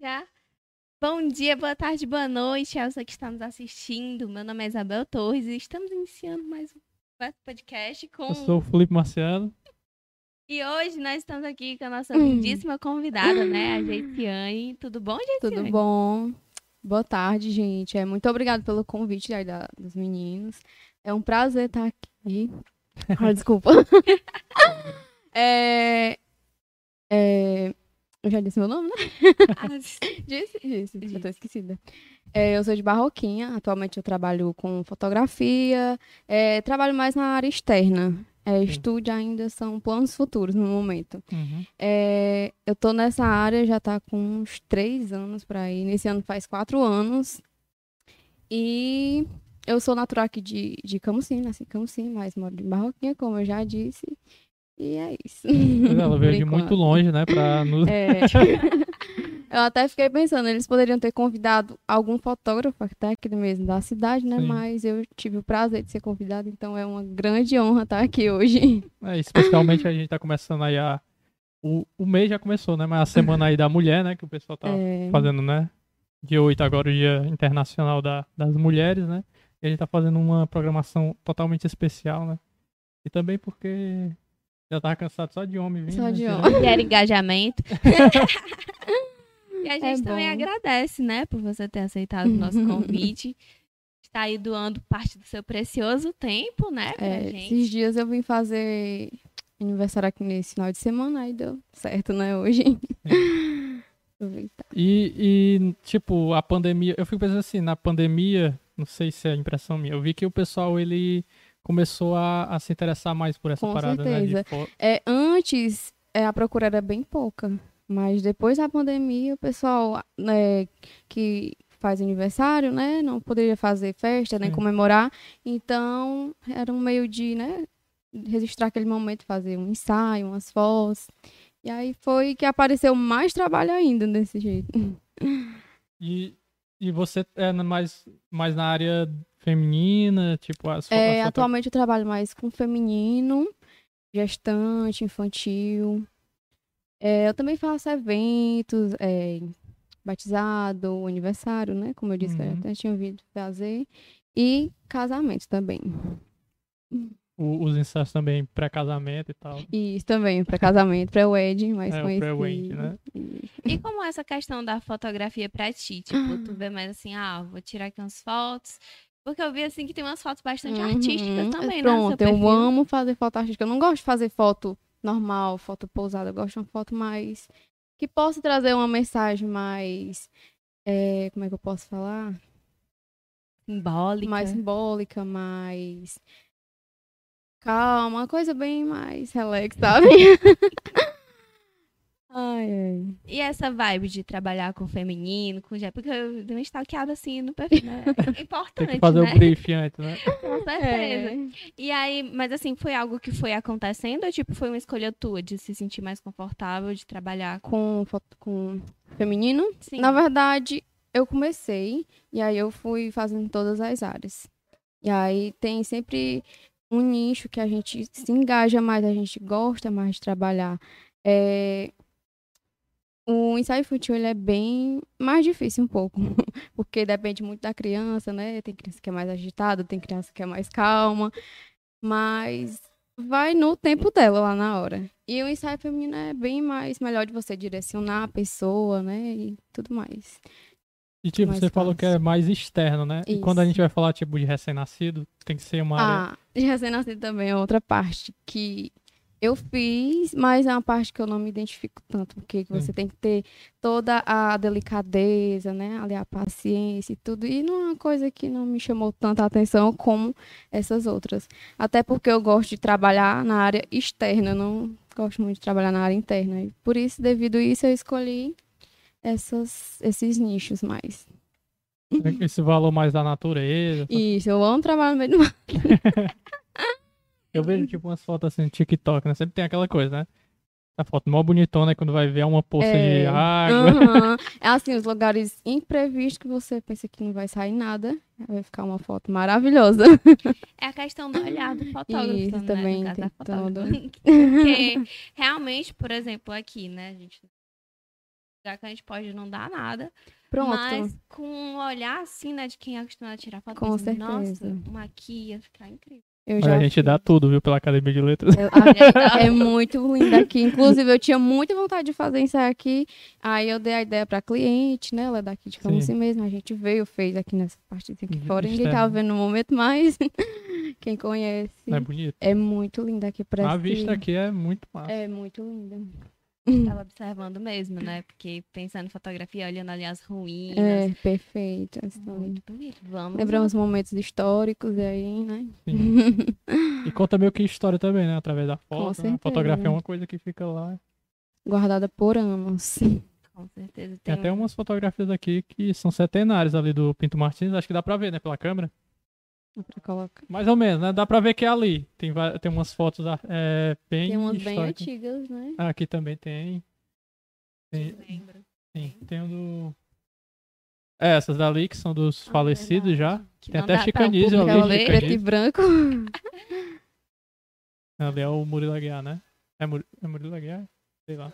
Já. Bom dia, boa tarde, boa noite, Elsa que está nos assistindo. Meu nome é Isabel Torres e estamos iniciando mais um podcast com. Eu sou o Felipe Marciano. E hoje nós estamos aqui com a nossa lindíssima convidada, né? A Geiciane. Tudo bom, Geiciane? Tudo bom. Boa tarde, gente. É, muito obrigada pelo convite aí da, dos meninos. É um prazer estar aqui. Ah, desculpa. é, é, eu já disse meu nome, né? Ah, Disse? Disse, já tô Disse. esquecida. É, eu sou de Barroquinha, atualmente eu trabalho com fotografia, é, trabalho mais na área externa. É, estúdio ainda são planos futuros no momento. Uhum. É, eu tô nessa área já tá com uns três anos pra ir. Nesse ano faz quatro anos. E eu sou natural aqui de, de Camusim, nasci em Camusim, mas moro em Barroquinha, como eu já disse. E é isso. É, Ela veio de muito longe, né? Pra nos... É. eu até fiquei pensando, eles poderiam ter convidado algum fotógrafo até aqui mesmo da cidade, né? Sim. Mas eu tive o prazer de ser convidado, então é uma grande honra estar aqui hoje. É, especialmente a gente tá começando aí a. O, o mês já começou, né? Mas a semana aí da mulher, né? Que o pessoal tá É, fazendo, né? Dia 8 agora, o Dia Internacional da, das Mulheres, né? E a gente tá fazendo uma programação totalmente especial, né? E também porque já tava cansado só de homem vindo. Só né? de homem. Quer engajamento. e a gente É também bom. agradece, né, por você ter aceitado o nosso convite. Está aí doando parte do seu precioso tempo, né, pra É, gente. esses dias eu vim fazer aniversário aqui nesse final de semana, aí deu certo, né, hoje. Aproveitar. E, e, tipo, a pandemia, eu fico pensando assim, na pandemia, não sei se é impressão minha, eu vi que o pessoal, ele começou a, a se interessar mais por essa Com parada, né? certeza. De fo- É, antes, é, a procura era bem pouca, mas depois da pandemia, o pessoal né, que faz aniversário, né, não poderia fazer festa, nem Sim. comemorar, então era um meio de, né, registrar aquele momento, fazer um ensaio, umas fotos. E aí foi que apareceu mais trabalho ainda desse jeito. E, e você é mais, mais na área feminina, tipo, as, É, atualmente eu trabalho mais com feminino, gestante, infantil. É, eu também faço eventos, é, batizado, aniversário, né? Como eu disse, que eu Uhum. até tinha ouvido fazer. E casamento também. o- os ensaios também pré-casamento e tal. E isso também, para casamento, pré-wedding, mais É, o conhecido. pré-wedding, né? E- como essa questão da fotografia pra ti? Tipo, tu vê mais assim, ah, vou tirar aqui umas fotos. Porque eu vi assim que tem umas fotos bastante artísticas Uhum. também, né? no seu Pronto, eu amo fazer foto artística. Eu não gosto de fazer foto normal, foto pousada. Eu gosto de uma foto mais. que possa trazer uma mensagem mais. é, como é que eu posso falar? Simbólica. Mais simbólica, mais. Calma, uma coisa bem mais relax, sabe? ai, ai. E essa vibe de trabalhar com feminino, com já porque eu dei uma stalkeada assim no perfil, né? É importante, Tem que fazer né? o brief antes, né? Com certeza. E aí, mas assim, foi algo que foi acontecendo ou tipo, foi uma escolha tua de se sentir mais confortável, de trabalhar com... Com feminino, Sim. Na verdade, eu comecei e aí eu fui fazendo todas as áreas. E aí tem sempre um nicho que a gente se engaja mais, a gente gosta mais de trabalhar. É, O ensaio infantil ele é bem mais difícil um pouco, porque depende muito da criança, né? Tem criança que é mais agitada, tem criança que é mais calma, mas vai no tempo dela lá na hora. E o ensaio feminino é bem mais melhor de você direcionar a pessoa, né? E tudo mais. E tipo, Mais você falou que fácil. é mais externo, né? E quando a Isso. gente vai falar, tipo, de recém-nascido, tem que ser uma área... Ah, de recém-nascido também é outra parte que eu fiz, mas é uma parte que eu não me identifico tanto, porque que você tem que ter toda a delicadeza, né? Ali a paciência e tudo. E não é uma coisa que não me chamou tanta atenção como essas outras. Até porque eu gosto de trabalhar na área externa, eu não gosto muito de trabalhar na área interna. E por isso, devido a isso, eu escolhi essas, esses nichos mais. Esse valor mais da natureza. Isso, eu amo trabalhar no meio do mar. Eu vejo, tipo, umas fotos assim no TikTok, né? Sempre tem aquela coisa, né? A foto mó bonitona, quando vai ver uma poça É. de água. Aham. É assim, os lugares imprevistos que você pensa que não vai sair nada, vai ficar uma foto maravilhosa. É a questão do olhar do fotógrafo, Isso né? também no tem todo. Porque realmente, por exemplo, aqui, né, a gente lugar que a gente pode não dar nada. Pronto. Mas com um olhar assim, né, de quem é acostumado a tirar foto, Com pensando, nossa, certeza. uma aqui ia ficar incrível. A gente dá tudo, viu, pela Academia de Letras. Eu- é muito linda aqui. Inclusive, eu tinha muita vontade de fazer ensaio aqui. Aí eu dei a ideia pra cliente, né? Ela é daqui de Camusim mesmo. A gente veio, fez aqui nessa parte aqui fora. Ninguém externo. tava vendo no momento, mas quem conhece. É bonito. É muito linda aqui. Parece A vista aqui é muito massa. É muito linda. Tava observando mesmo, né? Porque pensando em fotografia, olhando ali as ruínas. É, perfeito. Muito bonito. Vamos. Lembramos momentos históricos aí, né? E conta meio que história também, né? Através da foto. né? Fotografia é uma coisa que fica lá. Guardada por anos. Com certeza. Tem Tem até umas fotografias aqui que são centenárias ali do Pinto Martins. Acho que dá pra ver, né? Pela câmera. Mais ou menos, né? Dá pra ver que é ali. Tem, tem umas fotos é, bem Tem umas bem antigas, né? Ah, aqui também tem. Tem, Lembro. tem, tem o do... É, essas dali que são dos Ah, falecidos já. verdade. Que Tem até dá pra o Chicanísio público ali, Aquela ver. Chicanísio. preto e branco. Ali é o Murilo Aguiar, né? É, Muri... é Murilo Aguiar? Sei lá.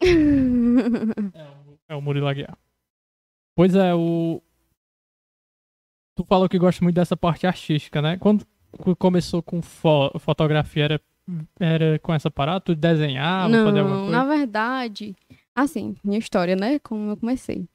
É o, é o Murilo Aguiar. Pois é, o. Tu falou que gosta muito dessa parte artística, né? Quando co- começou com fo- fotografia, era, era com essa parada? Tu desenhava, fazia alguma Não, coisa? na verdade, assim, minha história, né? Como eu comecei.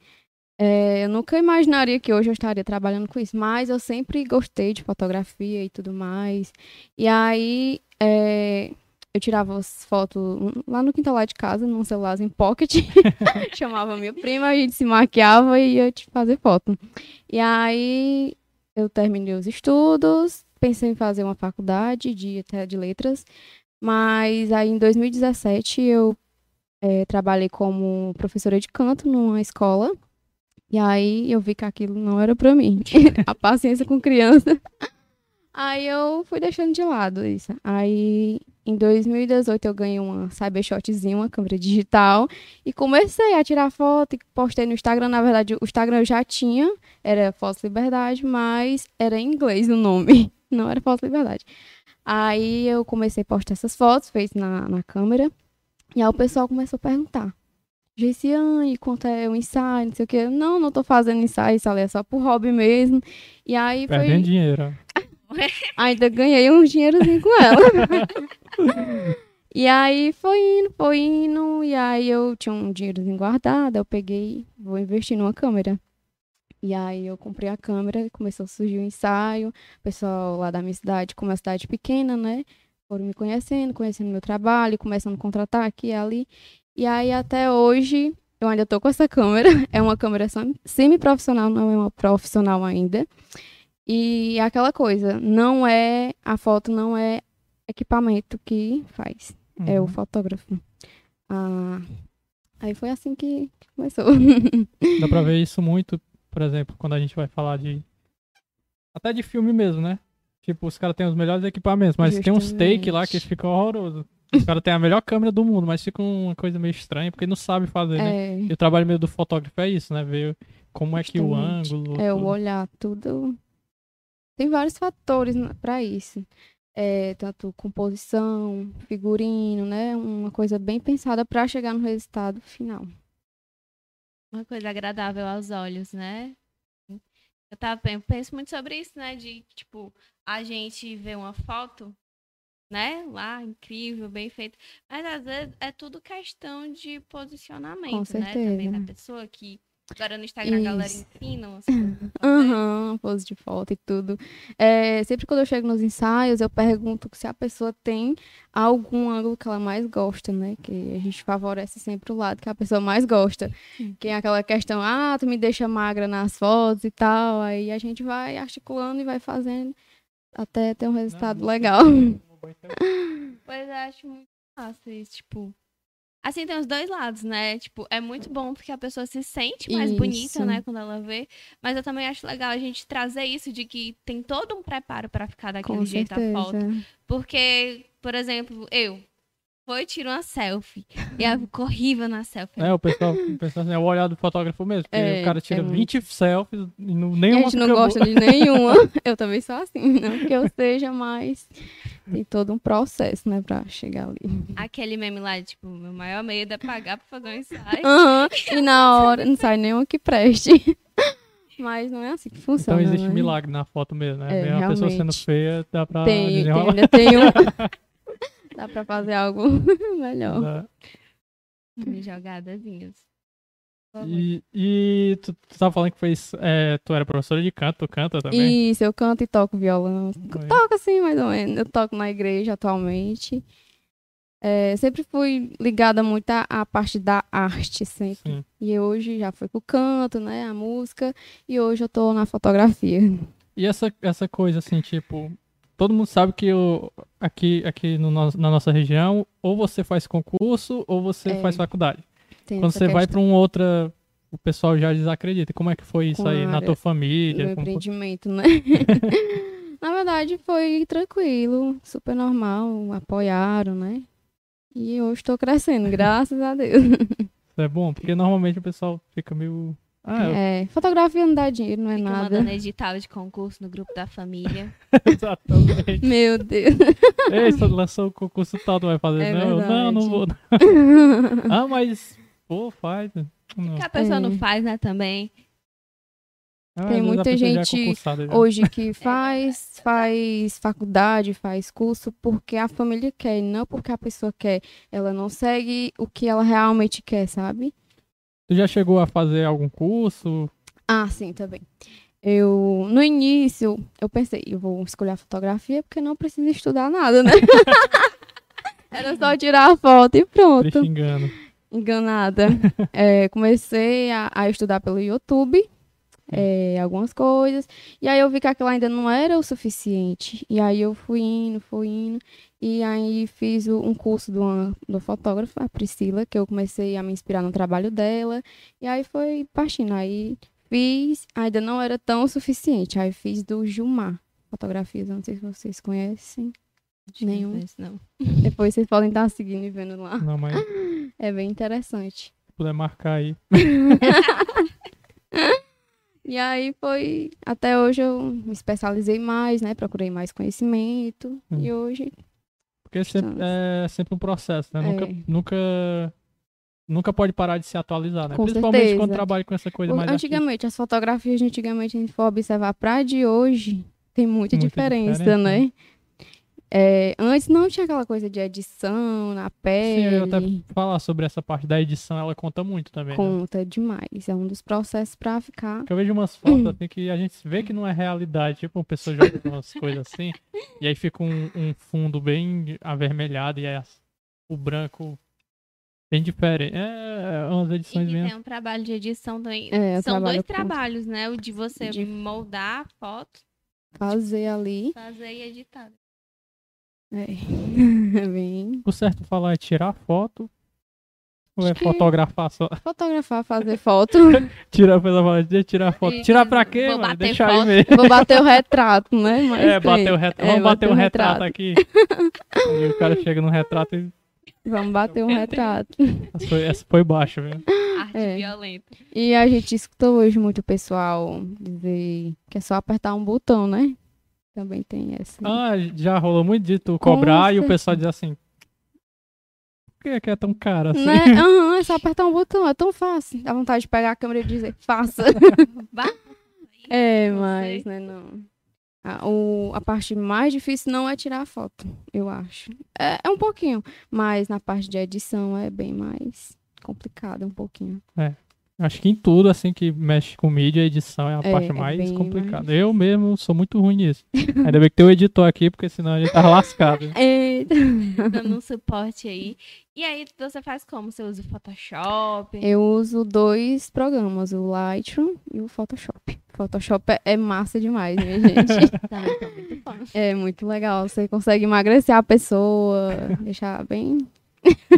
É, eu nunca imaginaria que hoje eu estaria trabalhando com isso, mas eu sempre gostei de fotografia e tudo mais. E aí, é, eu tirava as fotos lá no quintal lá de casa, num celularzinho pocket. Chamava minha prima, a gente se maquiava e ia te fazer foto. E aí, eu terminei os estudos, pensei em fazer uma faculdade de, até de letras. Mas aí em 2017 eu eh, trabalhei como professora de canto numa escola. E aí eu vi que aquilo não era pra mim. A paciência com criança. Aí eu fui deixando de lado isso. Aí em 2018 eu ganhei uma Cybershotzinha, uma câmera digital. E comecei a tirar foto e postei no Instagram. Na verdade, o Instagram eu já tinha, era Fotos Liberdade, mas era em inglês o nome. Não era Fotos Liberdade. Aí eu comecei a postar essas fotos, fez na, na câmera. E aí o pessoal começou a perguntar. Gessiane, quanto é o ensaio, não sei o quê. Não, não tô fazendo ensaio, isso ali é só por hobby mesmo. E aí foi... Perdendo dinheiro. Ainda ganhei um dinheirozinho com ela. e aí foi indo, foi indo. E aí eu tinha um dinheirozinho guardado, eu peguei, vou investir numa câmera. E aí eu comprei a câmera, começou a surgir o ensaio. O pessoal lá da minha cidade, como é uma cidade pequena, né? Foram me conhecendo, conhecendo meu trabalho, começando a contratar aqui e ali. E aí até hoje eu ainda tô com essa câmera. É uma câmera sem- semi-profissional, não é uma profissional ainda. E é aquela coisa, não é a foto não é equipamento que faz, é o Uhum. fotógrafo. Ah, aí foi assim que começou. Dá pra ver isso muito, por exemplo, quando a gente vai falar de. Até de filme mesmo, né? Tipo, os caras têm os melhores equipamentos, mas tem uns take lá que Justamente. ficam horrorosos. Os caras têm a melhor câmera do mundo, mas fica uma coisa meio estranha, porque não sabe fazer, né? é, E o trabalho meio do fotógrafo é isso, né? Ver como é que o Justamente. ângulo. é o olhar tudo. Tem vários fatores pra isso. É, tanto composição, figurino, né? Uma coisa bem pensada pra chegar no resultado final. Uma coisa agradável aos olhos, né? Eu tava, pen- penso muito sobre isso, né? De, tipo, a gente vê uma foto, né? Lá, incrível, bem feita. Mas às vezes é tudo questão de posicionamento, né? Também da pessoa que. Agora no Instagram a galera Isso. ensina umas coisas. Aham, pose de foto e tudo. É, sempre quando eu chego nos ensaios, eu pergunto se a pessoa tem algum ângulo que ela mais gosta, né? Que a gente favorece sempre o lado que a pessoa mais gosta. Que é aquela questão, ah, tu me deixa magra nas fotos e tal. Aí a gente vai articulando e vai fazendo até ter um resultado Não, legal. Pois eu acho muito fácil isso, tipo. Assim, tem os dois lados, né? Tipo, é muito bom porque a pessoa se sente mais bonita, Isso. né, quando ela vê. Mas eu também acho legal a gente trazer isso de que tem todo um preparo pra ficar daquele Com jeito a foto. certeza. Porque, por exemplo, eu foi e tiro uma selfie. E aí ficou horrível na selfie. É, o pessoal, o pessoal assim, é o olhar do fotógrafo mesmo. Porque É, o cara tira é 20 selfies e não, E nenhuma a gente não gosta de nenhuma. Eu também sou assim, não que eu seja, mas tem todo um processo, né, pra chegar ali. Aquele meme lá, tipo, meu maior medo é pagar pra fazer um ensaio. Aham, E na hora não sai nenhum que preste. Mas não é assim que Então funciona. existe né? milagre na foto mesmo, né? É, Mesmo a pessoa sendo feia, dá pra Tem, tem, ainda tem um. Dá pra fazer algo melhor. Dá. Jogadazinhas. E, e tu, tu tava falando que fez. é, tu era professora de canto, tu canta também? Isso, eu canto e toco violão. Foi. Toco assim, mais ou menos. Eu toco na igreja atualmente. É, sempre fui ligada muito à, à parte da arte, sempre. Sim. E hoje já foi pro canto, né? A música. E hoje eu tô na fotografia. E essa, essa coisa assim, tipo, todo mundo sabe que o, aqui, aqui no, na nossa região, ou você faz concurso ou você É. faz faculdade. Quando você vai questão pra um outra, o pessoal já desacredita. Como é que foi isso Com aí na tua família? meu empreendimento, né? Na verdade, foi tranquilo, super normal, apoiaram, né? E hoje tô crescendo, graças a Deus. Isso é bom, porque normalmente o pessoal fica meio. Ah, eu- É, fotografia não dá dinheiro, não é Fica nada. mandando edital de concurso no grupo da família. exatamente. Meu Deus. Ei, você lançou o concurso tal, tu vai fazer? É não, eu, não, não verdade. vou. ah, mas, pô, faz. Não. Que a pessoa não É. faz, né, também. Ah, Tem muita é gente já. Hoje que faz, faz faculdade, faz curso porque a família quer, não porque a pessoa quer. Ela não segue o que ela realmente quer, sabe? Tu já chegou a fazer algum curso? Ah, sim, também. Eu, no início, eu pensei, eu vou escolher a fotografia porque não preciso estudar nada, né? Era só tirar a foto e Te pronto. xingando. Enganada. É, comecei a, a estudar pelo YouTube, é, algumas coisas. E aí eu vi que aquilo ainda não era o suficiente. E aí eu fui indo, fui indo. E aí fiz um curso de uma, de uma fotógrafa, a Priscila, que eu comecei a me inspirar no trabalho dela. E aí foi partindo. Aí fiz, ainda não era tão o suficiente. Aí fiz do Gilmar Fotografias, eu não sei se vocês conhecem. Nenhum. Não, conheço, não. Depois vocês podem estar seguindo e vendo lá. Não, mas É bem interessante. se puder marcar aí. E aí foi. Até hoje eu me especializei mais, né? Procurei mais conhecimento. Hum. E hoje. Porque sempre, Estamos. é sempre um processo, né? É. Nunca, nunca, nunca pode parar de se atualizar, né? Com Principalmente certeza. quando trabalha com essa coisa o- mais artística. antigamente, as fotografias de antigamente, a gente for observar pra de hoje, tem muita, Muita diferença, diferença, né? É, antes não tinha aquela coisa de edição na Sim, pele. eu até falar sobre essa parte da edição, ela conta muito também. Né? Conta demais. É um dos processos pra ficar. Porque eu vejo umas fotos assim que a gente vê que não é realidade. Tipo, uma pessoa joga umas coisas assim, e aí fica um, um fundo bem avermelhado e aí as- o branco bem diferente. É, umas E edições bem. tem um trabalho de edição também. É, São trabalho dois com- trabalhos, né? O de você De- moldar a foto, Fazer ali. fazer e editar. É. É bem. O certo falar é tirar foto. Ou é que- fotografar só? Fotografar, fazer foto. Tirar, a pessoa fala, "Deixa eu tirar foto. E- Tirar pra quê, vou mano? bater Deixa aí foto. mesmo. Vou bater o retrato, né? Mas É, bater o retrato. É, Vamos bater bater um o retrato, retrato. aqui. Aí o cara chega no retrato e. Vamos bater um retrato. Essa foi, essa foi baixa, viu? Arte É. violenta. E a gente escutou hoje muito o pessoal dizer que é só apertar um botão, né? Também tem essa. Ah, já rolou muito de tu Com cobrar e o pessoal diz assim. Por que é que é tão caro assim? Né? Aham, é só apertar um botão, é tão fácil. Dá vontade de pegar a câmera e dizer, faça. É, mas, né, não. A, o, a parte mais difícil não é tirar a foto, eu acho. É, é um pouquinho, mas na parte de edição é bem mais complicado, um pouquinho. Acho que em tudo, assim, que mexe com mídia, edição é a É, parte é mais bem complicada. mais Eu mesmo sou muito ruim nisso. Ainda bem que tem o editor aqui, porque senão a gente tá lascado. Eita. dando um suporte aí. E aí você faz como? Você usa o Photoshop? Eu uso dois programas, o Lightroom e o Photoshop. Photoshop é, é massa demais, minha gente. Também tô muito fã. É muito legal. Você consegue emagrecer a pessoa, deixar bem.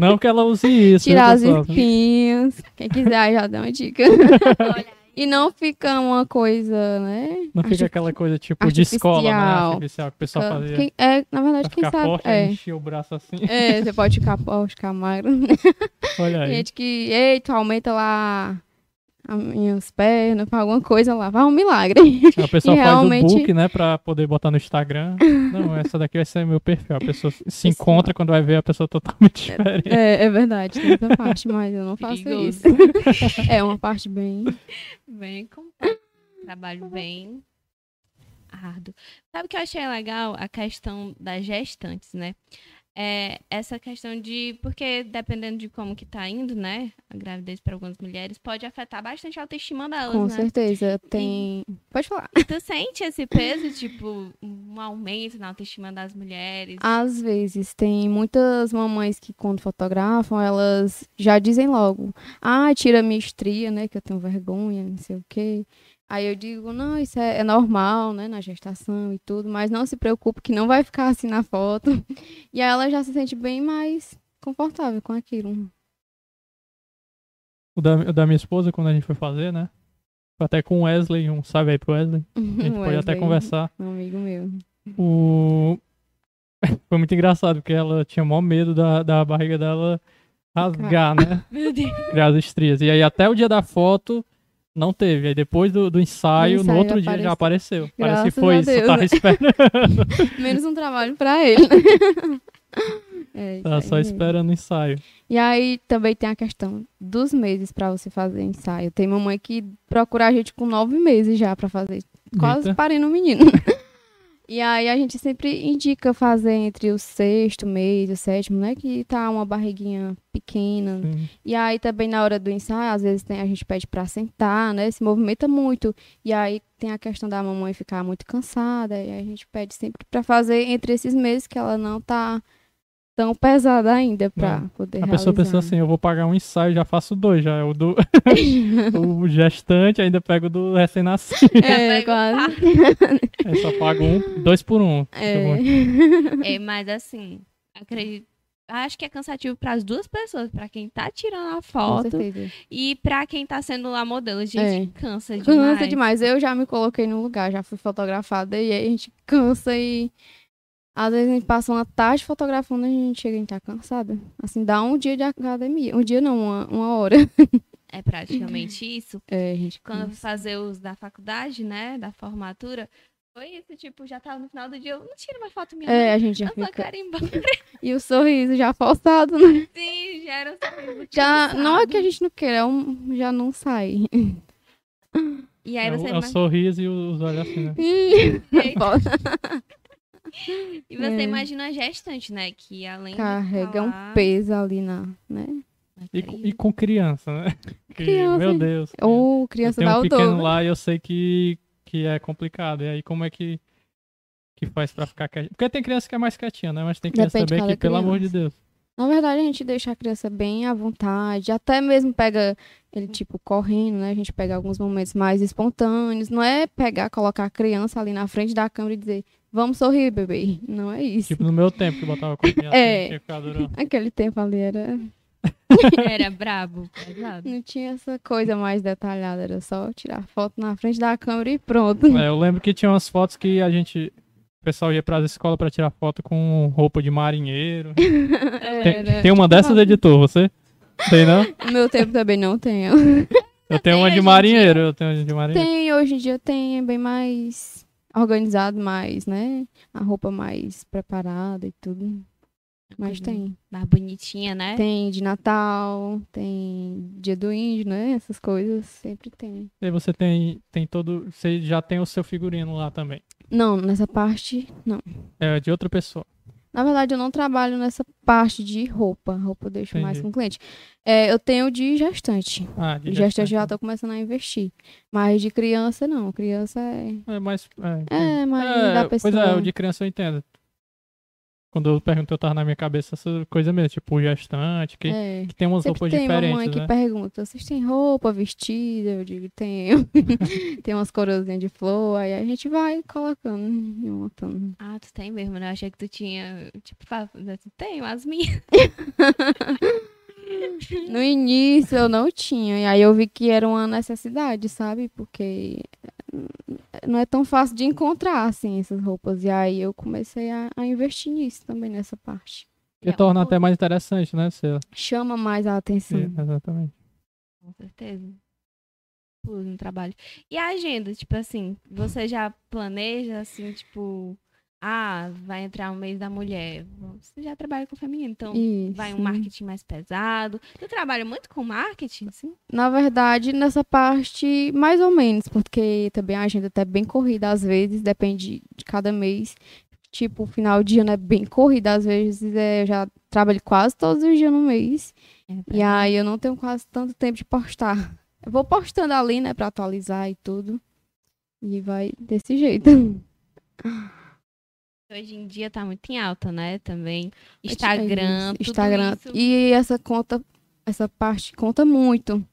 Não que ela use isso. tirar as pessoal? espinhas. Quem quiser já dá uma dica. E não fica uma coisa, né? Não fica arti- aquela coisa tipo de escola, né? artificial. Artificial que o pessoal fazia. Quem- é, na verdade, Pra quem ficar sabe. forte, É. enchia o braço assim. É, você pode ficar forte, ficar magro. Olha aí. gente que, eita, aumenta lá as minhas pernas, pra alguma coisa lá, vai um milagre. A pessoa E faz realmente- o book, né, pra poder botar no Instagram. Não, essa daqui vai ser meu perfil. A pessoa se encontra quando vai ver a pessoa totalmente diferente. É, é verdade, tem essa parte, mas eu não faço Perigoso. isso. É uma parte bem. Bem complexo. Trabalho bem árduo. Sabe o que eu achei legal? A questão das gestantes, né? É essa questão de. Porque dependendo de como que tá indo, né? A gravidez para algumas mulheres pode afetar bastante a autoestima delas, Com né? certeza. Tem. Pode falar. E tu sente esse peso, tipo, um aumento na autoestima das mulheres? Às vezes, tem muitas mamães que, quando fotografam, elas já dizem logo: ah, tira minha estria, né? Que eu tenho vergonha, não sei o quê. Aí eu digo: não, isso é, é normal, né? Na gestação e tudo, mas não se preocupe que não vai ficar assim na foto. E aí ela já se sente bem mais confortável com aquilo. O da, o da minha esposa, quando a gente foi fazer, né? Foi até com o Wesley, um salve aí pro Wesley. A gente pode até conversar. Um amigo meu. O... Foi muito engraçado, porque ela tinha maior medo da, da barriga dela rasgar, né? Meu Deus. Criar as estrias. E aí até o dia da foto não teve. Aí depois do, do ensaio, no ensaio outro dia já apareceu. Parece que Graças foi isso, tava esperando. Menos um trabalho pra ele. é, isso tava aí só mesmo. esperando o ensaio. E aí também tem a questão dos meses pra você fazer ensaio. Tem mamãe que procura a gente com nove meses já pra fazer. Quase Eita. parei no menino. e aí a gente sempre indica fazer entre o sexto mês e o sétimo, né? Que tá uma barriguinha pequena. Sim. E aí também na hora do ensaio, às vezes tem, a gente pede pra sentar, né? Se movimenta muito. E aí tem a questão da mamãe ficar muito cansada. E aí a gente pede sempre pra fazer entre esses meses que ela não tá tão pesada ainda pra Não. poder A pessoa pensa realizar. assim, eu vou pagar um ensaio, já faço dois, já é o do o gestante, ainda pego o do recém-nascido. É, quase. Aí só pago um, dois por um. É. É, mas assim, acredito. Acho que é cansativo para as duas pessoas, para quem tá tirando a foto e para quem tá sendo lá modelo. Gente, É. cansa demais. Cansa demais. Eu já me coloquei no lugar, já fui fotografada e aí a gente cansa e às vezes a gente passa uma tarde fotografando e a gente chega e a gente tá cansada. Assim, dá um dia de academia. Um dia não, uma, uma hora. É praticamente isso. É, a gente Quando eu fazer os da faculdade, né, da formatura, foi isso, tipo, já tava no final do dia, eu não tiro mais foto minha, É, a gente já fica. E o sorriso já forçado, né? Sim, já era um sorriso Já, não é que a gente não queira, é um, já não sai. E aí É, o, você, é o sorriso e os olhos assim, né? e você É. imagina a gestante, né, que além Carrega de um falar, peso ali na, né? E, e com criança, né? Que, Criança. Meu Deus. Ou Eu criança dá um pequeno lá e eu sei que, que é complicado. E aí como é que, que faz pra ficar quietinho? Porque tem criança que é mais quietinha, né? Mas tem criança Depende de também que, cada pelo amor de criança. Deus. Na verdade, a gente deixa a criança bem à vontade, até mesmo pega ele, tipo, correndo, né? A gente pega alguns momentos mais espontâneos. Não é pegar, colocar a criança ali na frente da câmera e dizer, vamos sorrir, bebê. Não é isso. Tipo no meu tempo que botava com a criança. É. durando. Aquele tempo ali era. Era brabo, pesado. Não tinha essa coisa mais detalhada, era só tirar foto na frente da câmera e pronto. É, eu lembro que tinha umas fotos que a gente. O pessoal ia pras escolas pra tirar foto com roupa de marinheiro. Tem, Era- tem uma dessas, editor, você? Tem não? No meu tempo também não tenho. Eu tenho uma Tem de marinheiro. Eu tenho uma de marinheiro. Tem, hoje em dia tem, é bem mais organizado, mais, né? A roupa mais preparada e tudo. Mas tem. Mais bonitinha, né? Tem de Natal, tem dia do índio, né? Essas coisas sempre tem. E você tem, tem todo. Você já tem o seu figurino lá também. Não, nessa parte, não. É de outra pessoa. Na verdade, eu não trabalho nessa parte de roupa. Roupa eu deixo mais Entendi. com o cliente. É, eu tenho de gestante. Ah, de De gestante já gestante. tô começando a investir. Mas de criança, não. Criança é. É mais. É, É, mas É, da pessoa. Pois é, o de criança eu entendo. Quando eu perguntei, eu tava na minha cabeça essa coisa mesmo, tipo o gestante, que, É. que tem umas Sempre roupas tem diferentes, mamãe que né? pergunta, vocês têm roupa, vestida? Eu digo, tenho. tem umas coroazinhas de flor, aí a gente vai colocando e montando. Ah, tu tem mesmo, né? Eu achei que tu tinha, tipo, tenho as minhas. No início eu não tinha, e aí eu vi que era uma necessidade, sabe? Porque não é tão fácil de encontrar, assim, essas roupas. E aí eu comecei a, a investir nisso também, nessa parte. Que É, torna até mais interessante, né? Você... Chama mais a atenção. Exatamente. Com certeza. no trabalho. E a agenda, tipo assim, você já planeja, assim, tipo, ah, vai entrar o mês da mulher. Você já trabalha com feminino, então Isso. vai um marketing mais pesado. Tu trabalha muito com marketing, assim? Na verdade, nessa parte, mais ou menos, porque também a agenda tá bem corrida às vezes, depende de cada mês. Tipo, o final de ano é bem corrida, às vezes é, eu já trabalho quase todos os dias no mês. E aí eu não tenho quase tanto tempo de postar. Eu vou postando ali, né, pra atualizar e tudo. E vai desse jeito. Hoje em dia tá muito em alta, né? Também. Instagram, É isso, tudo Instagram. isso. E essa conta, essa parte conta muito.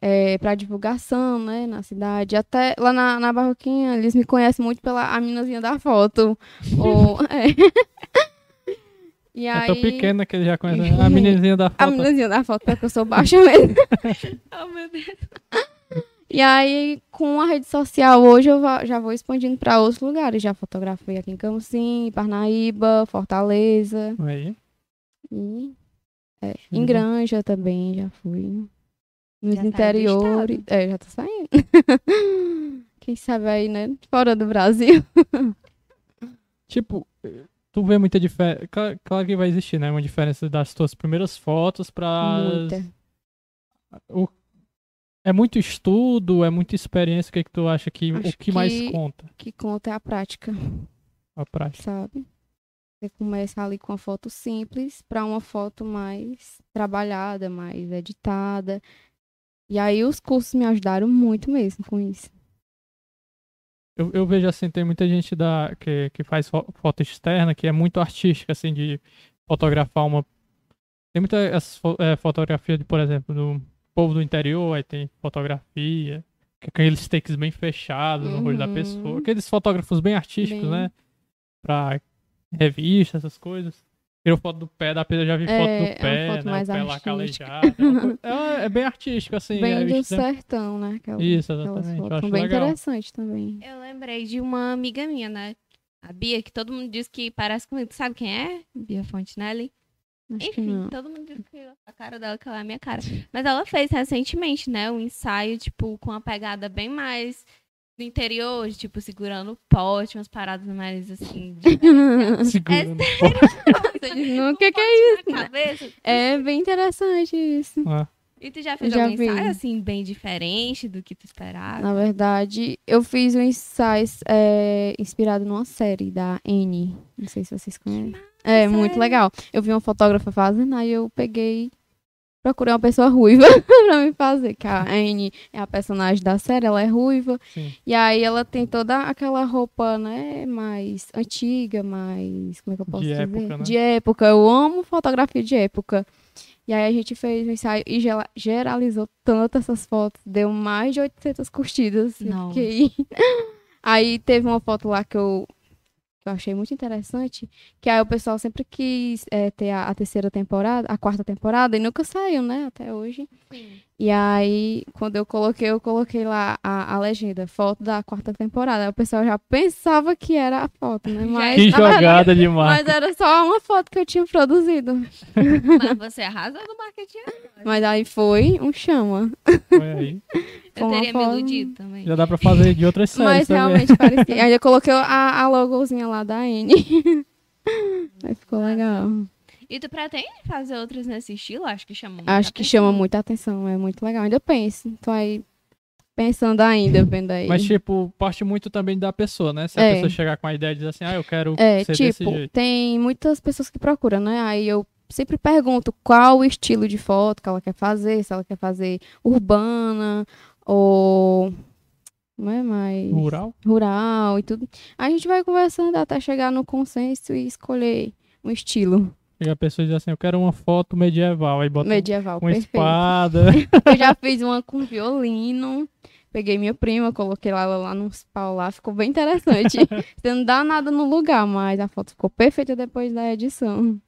É, pra divulgação, né, na cidade. Até lá na, na Barroquinha, eles me conhecem muito pela a meninazinha da foto. Ou, é. E Eu aí, tô pequena que ele já conhece. A meninazinha da a foto. meninazinha da foto, porque eu sou baixa mesmo. Oh, meu Deus. E aí, com a rede social, hoje eu já vou expandindo para outros lugares. Já fotografei aqui em Camusim, Parnaíba, Fortaleza. Aí. E, é, em. Granja também, já fui. Nos Já do interiores. É, já tá saindo. Quem sabe aí, né? Fora do Brasil. Tipo, tu vê muita diferença. Claro, claro que vai existir, né? Uma diferença das tuas primeiras fotos pra. Muita. O... É muito estudo, é muita experiência. O que, que tu acha que Acho o que, mais que- conta Que conta é a prática, a prática? sabe? Você começa ali com uma foto simples para uma foto mais trabalhada, mais editada. E aí os cursos me ajudaram muito mesmo com isso. Eu, eu vejo assim, tem muita gente da, que, que faz fo- foto externa que é muito artística, assim, de fotografar uma. Tem muita é, fotografia, de, por exemplo, do povo do interior, aí tem fotografia, que é aqueles takes bem fechados no rosto da Uhum. pessoa. Aqueles fotógrafos bem artísticos, Bem. né? Pra revista, essas coisas. Tirou foto do pé da pessoa, eu já vi É, foto é do uma pé, foto né? mais o pé lá calejado. É, é, é bem artístico, assim. Bem é, do isso é- sertão, né? Aquela- Isso, exatamente. Eu fotos. acho São bem legal. interessante também. Eu lembrei de uma amiga minha, né? A Bia, que todo mundo diz que parece comigo. Tu sabe quem é? Bia Fontinelli. Acho Enfim, não. todo mundo diz que a cara dela que ela é a minha cara. Mas ela fez recentemente, né? Um ensaio, tipo, com uma pegada bem mais do interior, de, tipo, segurando o pote, umas paradas mais assim. diferenciadas. Segurando. O que, que é isso? Cabeça. É bem interessante isso. Ah, E tu já fez Já algum vi. ensaio, assim, bem diferente do que tu esperava? Na verdade, eu fiz um ensaio é, inspirado numa série da N. Não sei se vocês conhecem. É, muito sério? legal. Eu vi uma fotógrafa fazendo, aí eu peguei. Procurei uma pessoa ruiva pra me fazer, que a Anne é a personagem da série, ela é ruiva. sim. E aí ela tem toda aquela roupa, né, mais antiga, mais. Como é que eu posso De dizer? época, né? De época. Eu amo fotografia de época. E aí a gente fez um ensaio e geralizou tanto essas fotos. Deu mais de 800 curtidas. Nossa. fiquei- Aí teve uma foto lá que eu, que eu achei muito interessante. Que aí o pessoal sempre quis é, ter a, a terceira temporada, a quarta temporada, e nunca saiu, né, até hoje. Sim. E aí, quando eu coloquei, eu coloquei lá a, a legenda, foto da quarta temporada. O pessoal já pensava que era a foto, né? Mas, Que jogada demais. mas era só uma foto que eu tinha produzido. Mas você arrasou no marketing. Mas aí foi um chama. Foi aí. Eu teria me forma- iludido também. Já dá pra fazer de outras séries Mas também. realmente parecia. Aí eu coloquei a, a logozinha lá da N. aí ficou legal. E tu pretende fazer outros nesse estilo? Acho que chama muito Acho que atenção. chama muita atenção, é muito legal. Ainda penso. Tô aí pensando ainda, vendo aí. Mas, tipo, parte muito também da pessoa, né? Se a É. pessoa chegar com a ideia e dizer assim, ah, eu quero É, ser desse tipo, jeito. tem muitas pessoas que procuram, né? Aí eu sempre pergunto qual o estilo de foto que ela quer fazer, se ela quer fazer urbana ou não é mais Rural? rural e tudo. A gente vai conversando até chegar no consenso e escolher um estilo E a pessoa diz assim, eu quero uma foto medieval. Aí bota medieval uma perfeito. espada. Eu já fiz uma com violino. Peguei minha prima, coloquei lá, ela lá nos pau lá, ficou bem interessante. Você não dá nada no lugar, mas a foto ficou perfeita depois da edição.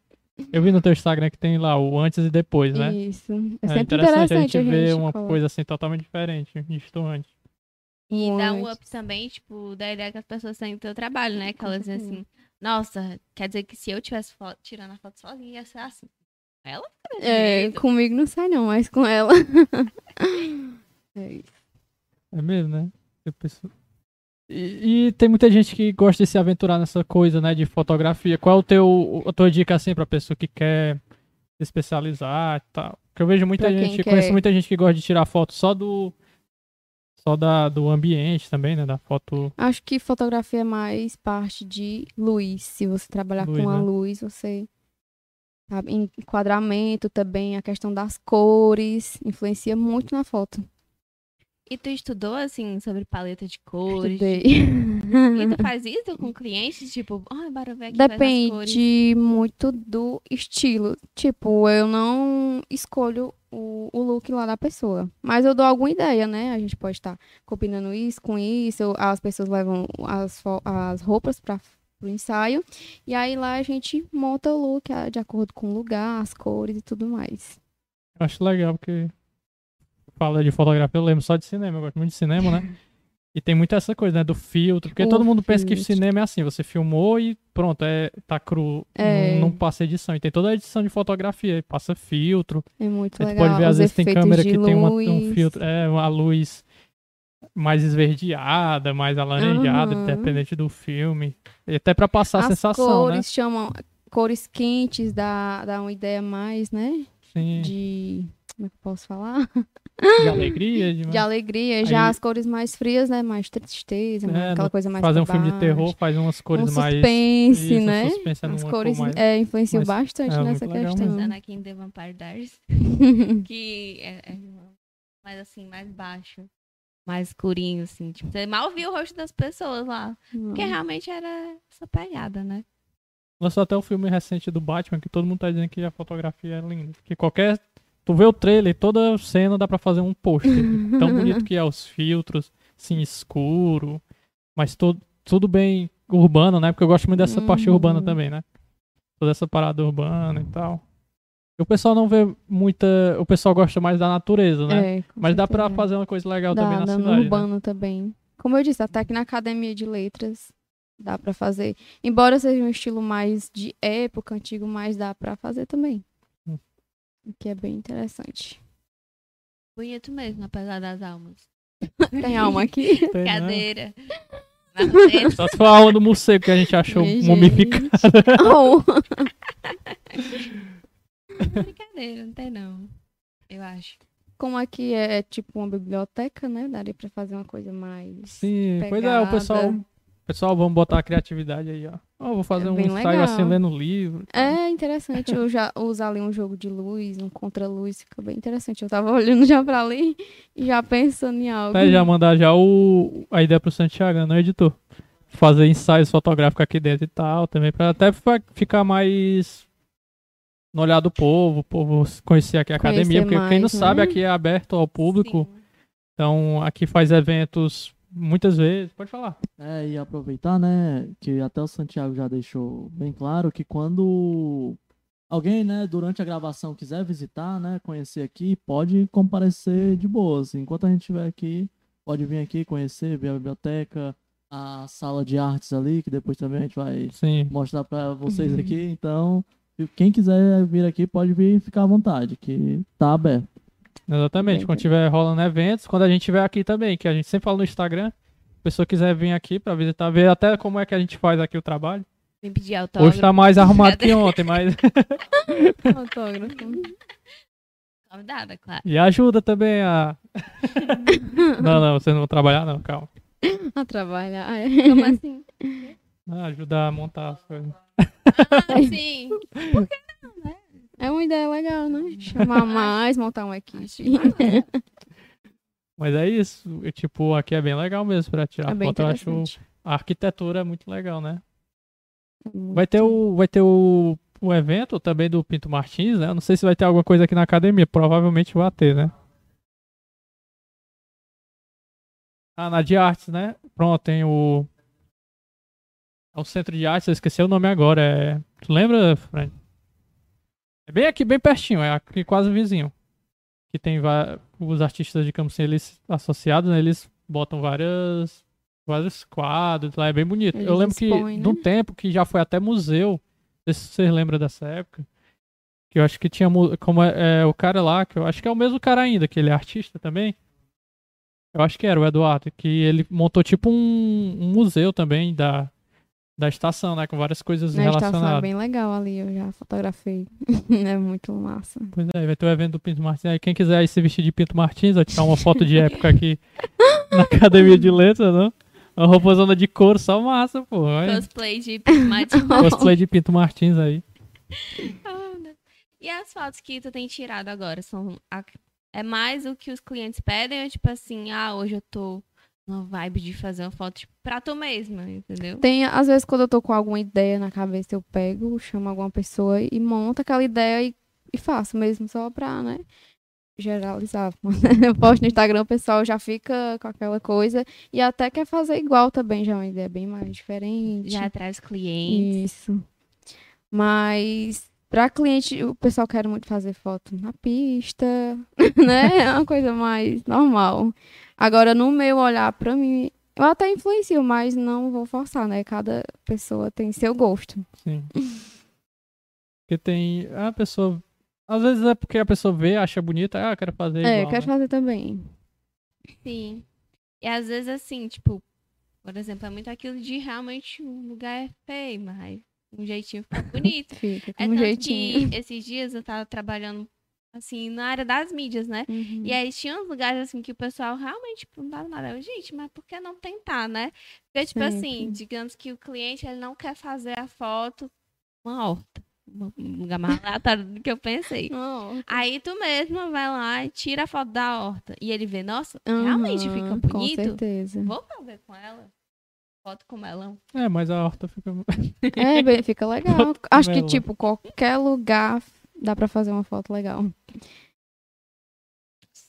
eu vi no teu Instagram que tem lá o antes e depois, né? Isso. É É sempre interessante, a gente ver uma coloca. coisa assim totalmente diferente, distoante. E dá um up também, tipo, da ideia que as pessoas têm do teu trabalho, né? Que elas dizem assim, nossa, quer dizer que se eu tivesse tirando a foto sozinha, ia ser assim. Ela É, comigo não sai não, mas com ela. é isso. É mesmo, né? Eu penso- E, e tem muita gente que gosta de se aventurar nessa coisa, né, de fotografia. Qual é o teu, a tua dica, assim, pra pessoa que quer se especializar e tal? Porque eu vejo muita Pra gente, quer- conheço muita gente que gosta de tirar foto só do, só da, do ambiente também, né, da foto... Acho que fotografia é mais parte de luz. Se você trabalhar Luz, com a né? luz, você. Sabe? Enquadramento também, a questão das cores, influencia muito na foto. E tu estudou, assim, sobre paleta de cores? Estudei. E tu faz isso com clientes? Tipo, ai, bora ver aqui quais as cores. Depende muito do estilo. Tipo, eu não escolho o, o look lá da pessoa. Mas eu dou alguma ideia, né? A gente pode estar combinando isso com isso. As pessoas levam as, as roupas para o ensaio. E aí lá a gente monta o look ah, de acordo com o lugar, as cores e tudo mais. Eu acho legal, porque fala de fotografia, eu lembro só de cinema, eu gosto muito de cinema, né? E tem muito essa coisa, né, do filtro, porque O todo mundo pensa que cinema é assim, você filmou e pronto, é, tá cru, É. não, não passa edição. E tem toda a edição de fotografia, passa filtro. É muito legal. pode ver, às vezes tem câmera que tem uma, um luz. filtro, é, uma luz mais esverdeada, mais alaranjada, Aham. dependente do filme. E até pra passar a As sensação, cores chamam cores quentes, dá, dá uma ideia mais, né? né? Sim, De. Como é que eu posso falar? alegria, de, De alegria. Já Aí- as cores mais frias, né? Mais tristeza, É, aquela no- coisa mais fazer um filme de terror, faz umas cores um mais... suspense, Isso, um né? suspense é As cores mais- é, influenciam mais- bastante é, nessa legal questão. Pensando aqui em The Vampire Diaries, que é, é mais assim, mais baixo. Mais escurinho, assim. Tipo, você mal viu o rosto das pessoas lá. Porque Hum. realmente era essa pegada, né? Lançou até o filme recente do Batman, que todo mundo tá dizendo que a fotografia é linda. Que qualquer. Tu vê o trailer, toda cena dá pra fazer um post. Tão bonito que é, os filtros, assim, escuro. Mas todo, tudo bem urbano, né? Porque eu gosto muito dessa parte Uhum. urbana também, né? Toda essa parada urbana e tal. E o pessoal não vê muita. O pessoal gosta mais da natureza, né? É, Mas dá pra certeza. fazer uma coisa legal Dá, também na dá no cidade. Né? urbano também. Como eu disse, até que na academia de letras dá pra fazer. Embora seja um estilo mais de época, antigo, mas dá pra fazer também. O que é bem interessante. Bonito mesmo, apesar das almas. Tem alma aqui? Tem, né? Cadeira. Só se for a aula do morcego que a gente achou Minha mumificado. gente. Oh, Brincadeira, não tem não. Eu acho. como aqui é tipo uma biblioteca, né? Daria pra fazer uma coisa mais. Sim, pois é, o pessoal. Pessoal, vamos botar a criatividade aí, ó. Ó, vou fazer É um ensaio legal. assim, lendo livro. tal. É interessante eu já usar ali um jogo de luz, um contra-luz, fica bem interessante. Eu tava olhando já pra ali e já pensando em algo. Até já mandar já o, a ideia pro Santiago, né, editor? Fazer ensaios fotográficos aqui dentro e tal, também, pra até ficar mais no olhar do povo, o povo conhecer aqui a Conhecer academia, porque quem não mais, sabe, né? aqui é aberto ao público, Sim. então aqui faz eventos muitas vezes. Pode falar. É, e aproveitar, né, que até o Santiago já deixou bem claro que quando alguém, né, durante a gravação quiser visitar, né, conhecer aqui, pode comparecer de boas. Enquanto a gente estiver aqui, pode vir aqui conhecer, ver a biblioteca, a sala de artes ali, que depois também a gente vai Sim. mostrar pra vocês aqui. Então, quem quiser vir aqui, pode vir e ficar à vontade, que tá aberto. Exatamente, quando tiver rolando eventos, quando a gente estiver aqui também, que a gente sempre fala no Instagram, a pessoa quiser vir aqui pra visitar, ver até como é que a gente faz aqui o trabalho. Sem pedir autógrafo. Hoje tá mais arrumado que ontem, mas. Autógrafo. Convidada, claro. E ajuda também a. não, não, vocês não vão trabalhar, não, calma. A trabalhar. Como assim? Ah, ajudar a montar as coisas. Ah, sim. É uma ideia legal, né? Chamar mais, montar uma equipe. Mas é isso. e, tipo, aqui é bem legal mesmo pra tirar É foto. Eu acho a arquitetura é muito legal, né? É muito- Vai ter o, vai ter o, o evento também do Pinto Martins, né? Eu não sei se vai ter alguma coisa aqui na academia. Provavelmente vai ter, né? Ah, na de artes, né? Pronto, tem o. É o centro de artes, eu esqueci o nome agora. É... Tu lembra, Fred? É bem aqui, bem pertinho, é aqui quase vizinho. Que tem os artistas de Campos, eles associados, né? Eles botam várias. Vários quadros lá, é bem bonito. eu Eles lembro que expõem, de um né? tempo que já foi até museu. Não sei se vocês lembram dessa época. Que eu acho que tinha. Como é, é, o cara lá, que eu acho que é o mesmo cara ainda, que ele é artista também. Eu acho que era o Eduardo, que ele montou tipo um, um museu também da, da estação, né? Com várias coisas Na estação é relacionadas. bem legal ali, eu já fotografei. é muito massa. Pois é, vai ter o evento do Pinto Martins. Aí quem quiser aí se vestir de Pinto Martins, vai tirar uma foto de época aqui na Academia de Letras, não? Uma roupazona de couro, só massa, pô. Cosplay de Pinto Cosplay de Pinto Martins aí. E as fotos que tu tem tirado agora são a- é mais o que os clientes pedem ou tipo assim, ah, hoje eu tô numa vibe de fazer uma foto tipo, pra tu mesma, entendeu? Tem, às vezes, quando eu tô com alguma ideia na cabeça, eu pego, chamo alguma pessoa e monto aquela ideia e, e faço mesmo só pra, né? Generalizar. eu posto no Instagram, o pessoal já fica com aquela coisa e até quer fazer igual também, já é uma ideia bem mais diferente. Já traz clientes. Isso. Mas pra cliente, o pessoal quer muito fazer foto na pista, né? É uma coisa mais normal. Agora, no meu olhar, pra mim, eu até influencio, mas não vou forçar, né? Cada pessoa tem seu gosto. Sim. Porque tem. A pessoa. Às vezes é porque a pessoa vê, acha bonita, ah, quero fazer. é, eu igual, quero né? fazer também. Sim. E às vezes assim, tipo, por exemplo, é muito aquilo de realmente o lugar é feio, mas um jeitinho fica bonito. Fica com É um tanto jeitinho. que esses dias eu tava trabalhando assim na área das mídias, né? Uhum. E aí tinha uns lugares assim que o pessoal realmente tipo, não dava nada. Eu, gente, mas por que não tentar, né? Porque, tipo assim, Sempre. digamos que o cliente ele não quer fazer a foto uma horta. Um lugar mais aleatório do que eu pensei. Não. Aí tu mesma vai lá e tira a foto da horta. E ele vê, nossa, realmente fica Aham, Com bonito. certeza. Vou fazer com ela. Foto com melão. É, mas a horta fica. É, bem, fica legal. Foto Acho que, melão. tipo, qualquer lugar dá pra fazer uma foto legal.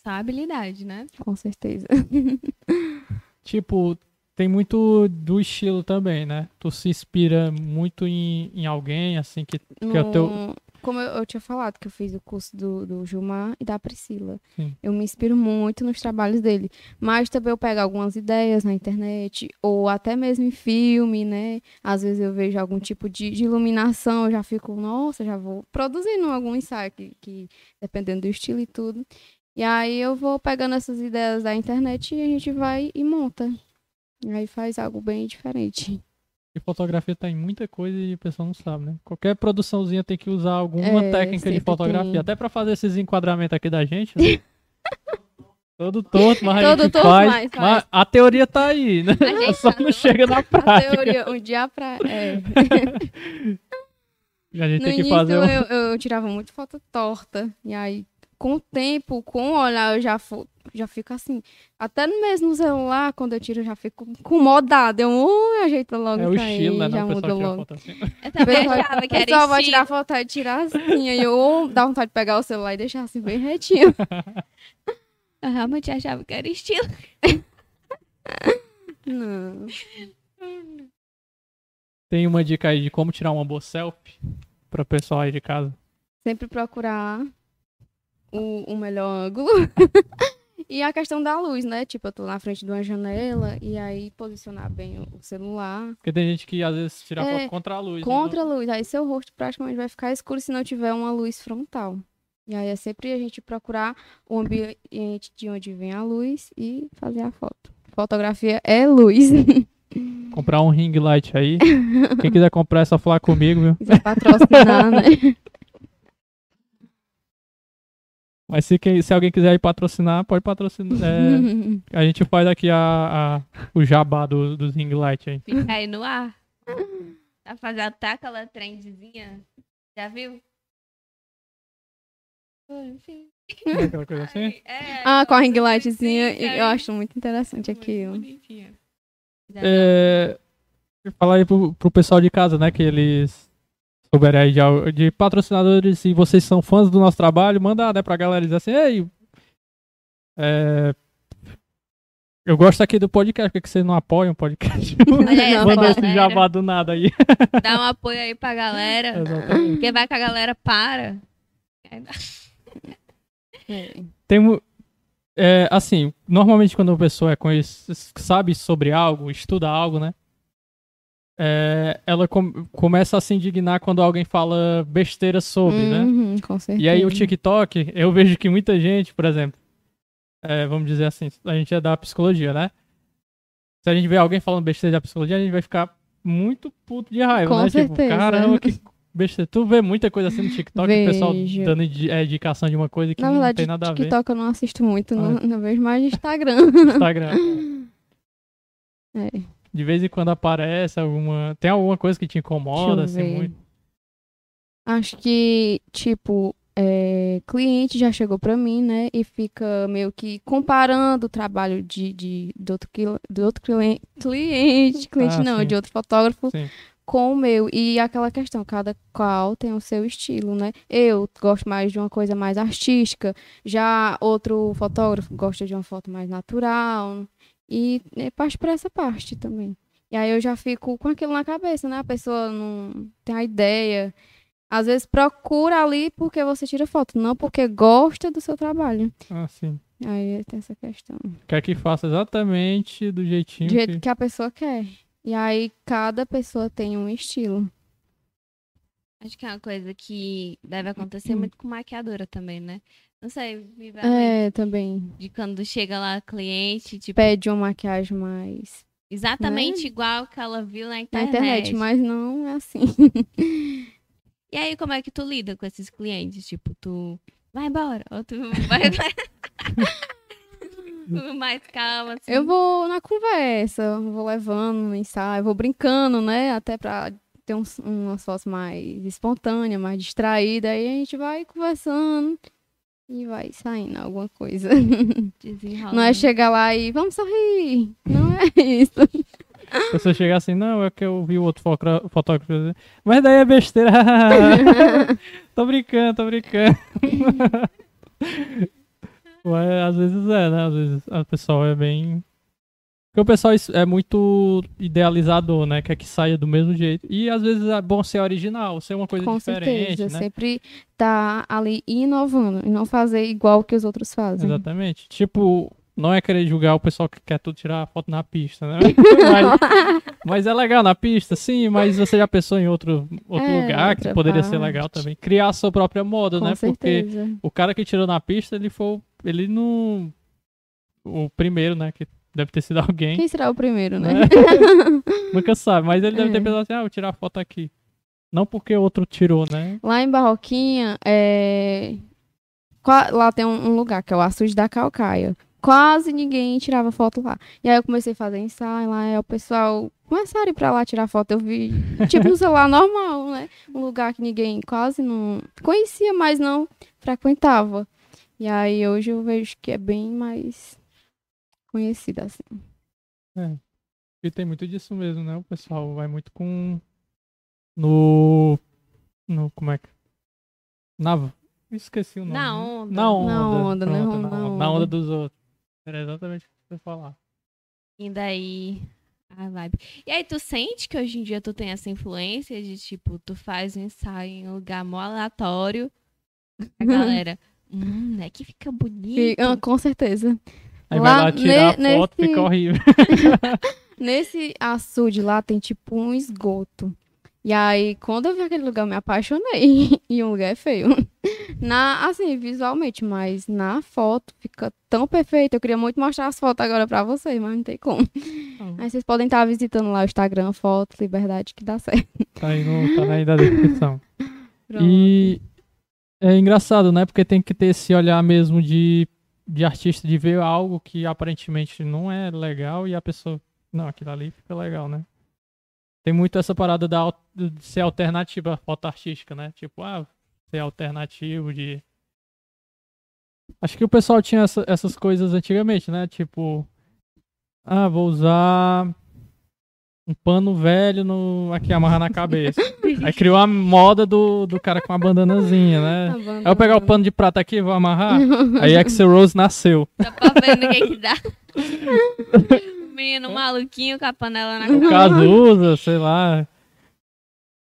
Habilidade, né? Com certeza. tipo, tem muito do estilo também, né? Tu se inspira muito em, em alguém, assim, que, que é o teu. Como eu, eu tinha falado, que eu fiz o curso do, do Gilmar e da Priscila. Sim. Eu me inspiro muito nos trabalhos dele. Mas também eu pego algumas ideias na internet, ou até mesmo em filme, né? Às vezes eu vejo algum tipo de, de iluminação, eu já fico, nossa, já vou produzindo algum ensaio, que, que dependendo do estilo e tudo. E aí eu vou pegando essas ideias da internet e a gente vai e monta. E aí faz algo bem diferente. Fotografia tá em muita coisa e a pessoa não sabe, né? Qualquer produçãozinha tem que usar alguma É, técnica de fotografia. tem. Até pra fazer esses enquadramentos aqui da gente, né? Todo torto, mas a Todo gente torto, faz. mas faz. mas a teoria tá aí, né? gente Só não chega na A prática. teoria, um dia pra. É. A gente No tem que fazer um... eu, eu tirava muito foto torta. E aí, com o tempo, com o olhar, eu já, fu- já fico assim. Até mesmo no celular, quando eu tiro, eu já fico incomodada. Eu uh, ajeito logo É o isso aí, estilo, né? já Não, o muda logo. assim. Eu O também achava que o era vai tirar foto e tirar assim. Aí eu ou dá vontade de pegar o celular e deixar assim bem retinho. Eu realmente achava que era estilo. Não. Tem uma dica aí de como tirar uma boa selfie pra pessoal aí de casa. Sempre procurar o, o melhor ângulo. e a questão da luz, né? Tipo, eu tô na frente de uma janela e aí posicionar bem o, celular. Porque tem gente que às vezes tira É, foto contra a luz. Contra a então- luz. Aí seu rosto praticamente vai ficar escuro se não tiver uma luz frontal. E aí é sempre a gente procurar o ambiente de onde vem a luz e fazer a foto. Fotografia é luz. Comprar um ring light aí. Quem quiser comprar é só falar comigo, viu? Quiser patrocinar, né? Mas se, quem- se alguém quiser ir patrocinar, pode patrocinar. É, a gente faz aqui a, a- o jabá do, dos ring light aí. Fica aí no ar. Pra fazer até aquela trendzinha. Já viu? Enfim. É Aquela coisa assim. É, ah, com a ring lightzinha, bonitinha, eu acho muito interessante muito aquilo. bonitinha. É, falar aí pro, pro pessoal de casa, né? Que eles souberem aí de, patrocinadores e vocês são fãs do nosso trabalho, manda né, pra galera dizer assim, ei. é, eu gosto aqui do podcast, por que que vocês não apoiam o podcast? Não, Manda esse jabá do nada aí. Dá um apoio aí pra galera. Exatamente. Porque vai que a galera para. Dá- É. É, assim, normalmente quando a pessoa é conhece, sabe sobre algo, estuda algo, né? É, ela com- começa a se indignar quando alguém fala besteira sobre, né? Uhum, com certeza. E aí o TikTok, eu vejo que muita gente, por exemplo, é, vamos dizer assim, a gente é da psicologia, né? Se a gente vê alguém falando besteira da psicologia, a gente vai ficar muito puto de raiva, Com né? certeza. Tipo, caramba, que besteira. Tu vê muita coisa assim no TikTok, o pessoal Vejo. dando é, indicação de uma coisa que Na não verdade, tem nada a ver. TikTok eu não assisto muito, não, Ah. não vejo mais Instagram. Instagram. É. De vez em quando aparece alguma. Tem alguma coisa que te incomoda, assim, ver. muito. Acho que, tipo, é, cliente já chegou pra mim, né? E fica meio que comparando o trabalho de, de, de outro, de outro cliente, cliente, cliente Ah, não, sim. de outro fotógrafo Sim. com o meu. E aquela questão, cada qual tem o seu estilo, né? Eu gosto mais de uma coisa mais artística, já outro fotógrafo gosta de uma foto mais natural. E é, parte por essa parte também. E aí eu já fico com aquilo na cabeça, né? A pessoa não tem a ideia. Às vezes procura ali porque você tira foto, não porque gosta do seu trabalho. Ah, sim. Aí tem essa questão. Quer que faça exatamente do jeitinho Do jeito que... que a pessoa quer. E aí cada pessoa tem um estilo. Acho que é uma coisa que deve acontecer muito com maquiadora também, né? Não sei, me vai É, também. de quando chega lá cliente, tipo, Pede uma maquiagem mais exatamente igual que ela viu na na internet. internet, mas não é assim. E aí, como é que tu lida com esses clientes? Tipo, tu vai embora, ou tu vai mais calma, assim. Eu vou na conversa, vou levando ensaio, vou brincando, né? Até pra ter uns, umas fotos mais espontâneas, mais distraídas. Aí a gente vai conversando e vai saindo alguma coisa. Não é chegar lá e vamos sorrir. Não é isso. Pessoa chegar assim, não, é que eu vi o outro fotógrafo mas daí é besteira. tô brincando, tô brincando. Mas às vezes é, né? Às vezes a pessoa é bem. Porque o pessoal é muito idealizador, né? Quer que saia do mesmo jeito. E às vezes é bom ser original, ser uma coisa Com diferente, certeza. né? Sempre tá ali inovando e não fazer igual que os outros fazem. Exatamente. Tipo, não é querer julgar o pessoal que quer tudo tirar foto na pista, né? mas, mas é legal na pista, sim, mas você já pensou em outro, outro É, lugar que poderia ser parte. legal também. Criar a sua própria moda, Com né? Porque certeza. o cara que tirou na pista, ele foi. Ele não. O primeiro, né? Que deve ter sido alguém. Quem será o primeiro, né? né? Nunca sabe, mas ele deve ter É. pensado assim: ah, vou tirar a foto aqui. Não porque outro tirou, né? Lá em Barroquinha, é... lá tem um, um lugar que é o Açude da Calcaia. Quase ninguém tirava foto lá. E aí eu comecei a fazer ensaio lá, e o pessoal começaram a ir pra lá tirar foto. Eu vi, tipo, no celular normal, né? Um lugar que ninguém quase não conhecia, mas não frequentava. E aí hoje eu vejo que é bem mais conhecida, assim. E tem muito disso mesmo, né? O pessoal vai muito com. No. No. Como é que. Na. Esqueci o nome. Na né? onda. Na onda. Na onda, né? Pronto, Na na, onda. onda. na onda dos outros. Era exatamente o que você falar. E daí a vibe. E aí, tu sente que hoje em dia tu tem essa influência de tipo, tu faz um ensaio em um lugar mó aleatório. A galera, hum, é que fica bonito. E, com certeza. Aí Lá vai lá tirar ne- a foto, nesse- fica horrível. Nesse açude lá tem tipo um esgoto. E aí, quando eu vi aquele lugar, eu me apaixonei. e um lugar é feio. Na, assim, visualmente, mas na foto fica tão perfeito. Eu queria muito mostrar as fotos agora pra vocês, mas não tem como. Aí vocês podem estar visitando lá o Instagram, foto, liberdade, que dá certo. Tá aí, no, tá aí na descrição. Pronto. E é engraçado, né? Porque tem que ter esse olhar mesmo de, de artista, de ver algo que aparentemente não é legal e a pessoa. Não, aquilo ali fica legal, né? Tem muito essa parada da, de ser alternativa à foto artística, né? Tipo, ah, ser alternativo de. Acho que o pessoal tinha essa- essas coisas antigamente, né? Tipo, ah, vou usar um pano velho no aqui amarrar na cabeça. Aí criou a moda do, do cara com a bandanazinha, né? Aí eu vou pegar o pano de prata aqui e vou amarrar. Aí Axel Rose nasceu. Dá pra ver no que que dá. O menino maluquinho com a panela na O cabeça. caso usa, sei lá.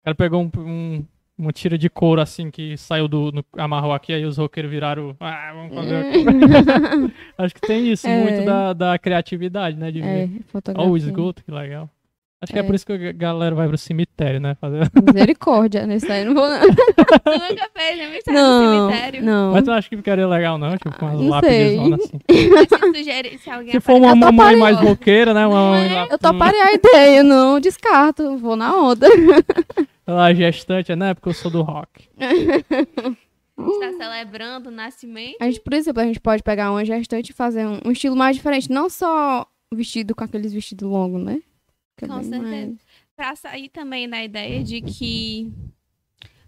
O cara pegou um, um, uma tira de couro assim que saiu do. no- amarrou aqui, aí os roqueiros viraram. Ah, vamos fazer aqui. Acho que tem isso É. muito da, da criatividade, né? De É, ver. fotografia. Ó, o esgoto, que legal. Acho que é É. por isso que a galera vai pro cemitério, né? Fazer... Misericórdia, nesse aí não vou não. Tu nunca fez nem mistério no Não, cemitério. não. Mas tu acha que ficaria legal, não? Tipo, com as Não lápides assim. Se, sugere, se alguém Se for uma Eu mamãe mais boqueira, né? Uma Não mamãe é? lá, Eu toparia a ideia, não descarto, vou na onda. lá gestante, né? Porque eu sou do rock. está celebrando o nascimento. A gente, por exemplo, a gente pode pegar uma gestante e fazer um, um estilo mais diferente, não só vestido com aqueles vestidos longos, né? É Com certeza. mais- Pra sair também da ideia de que,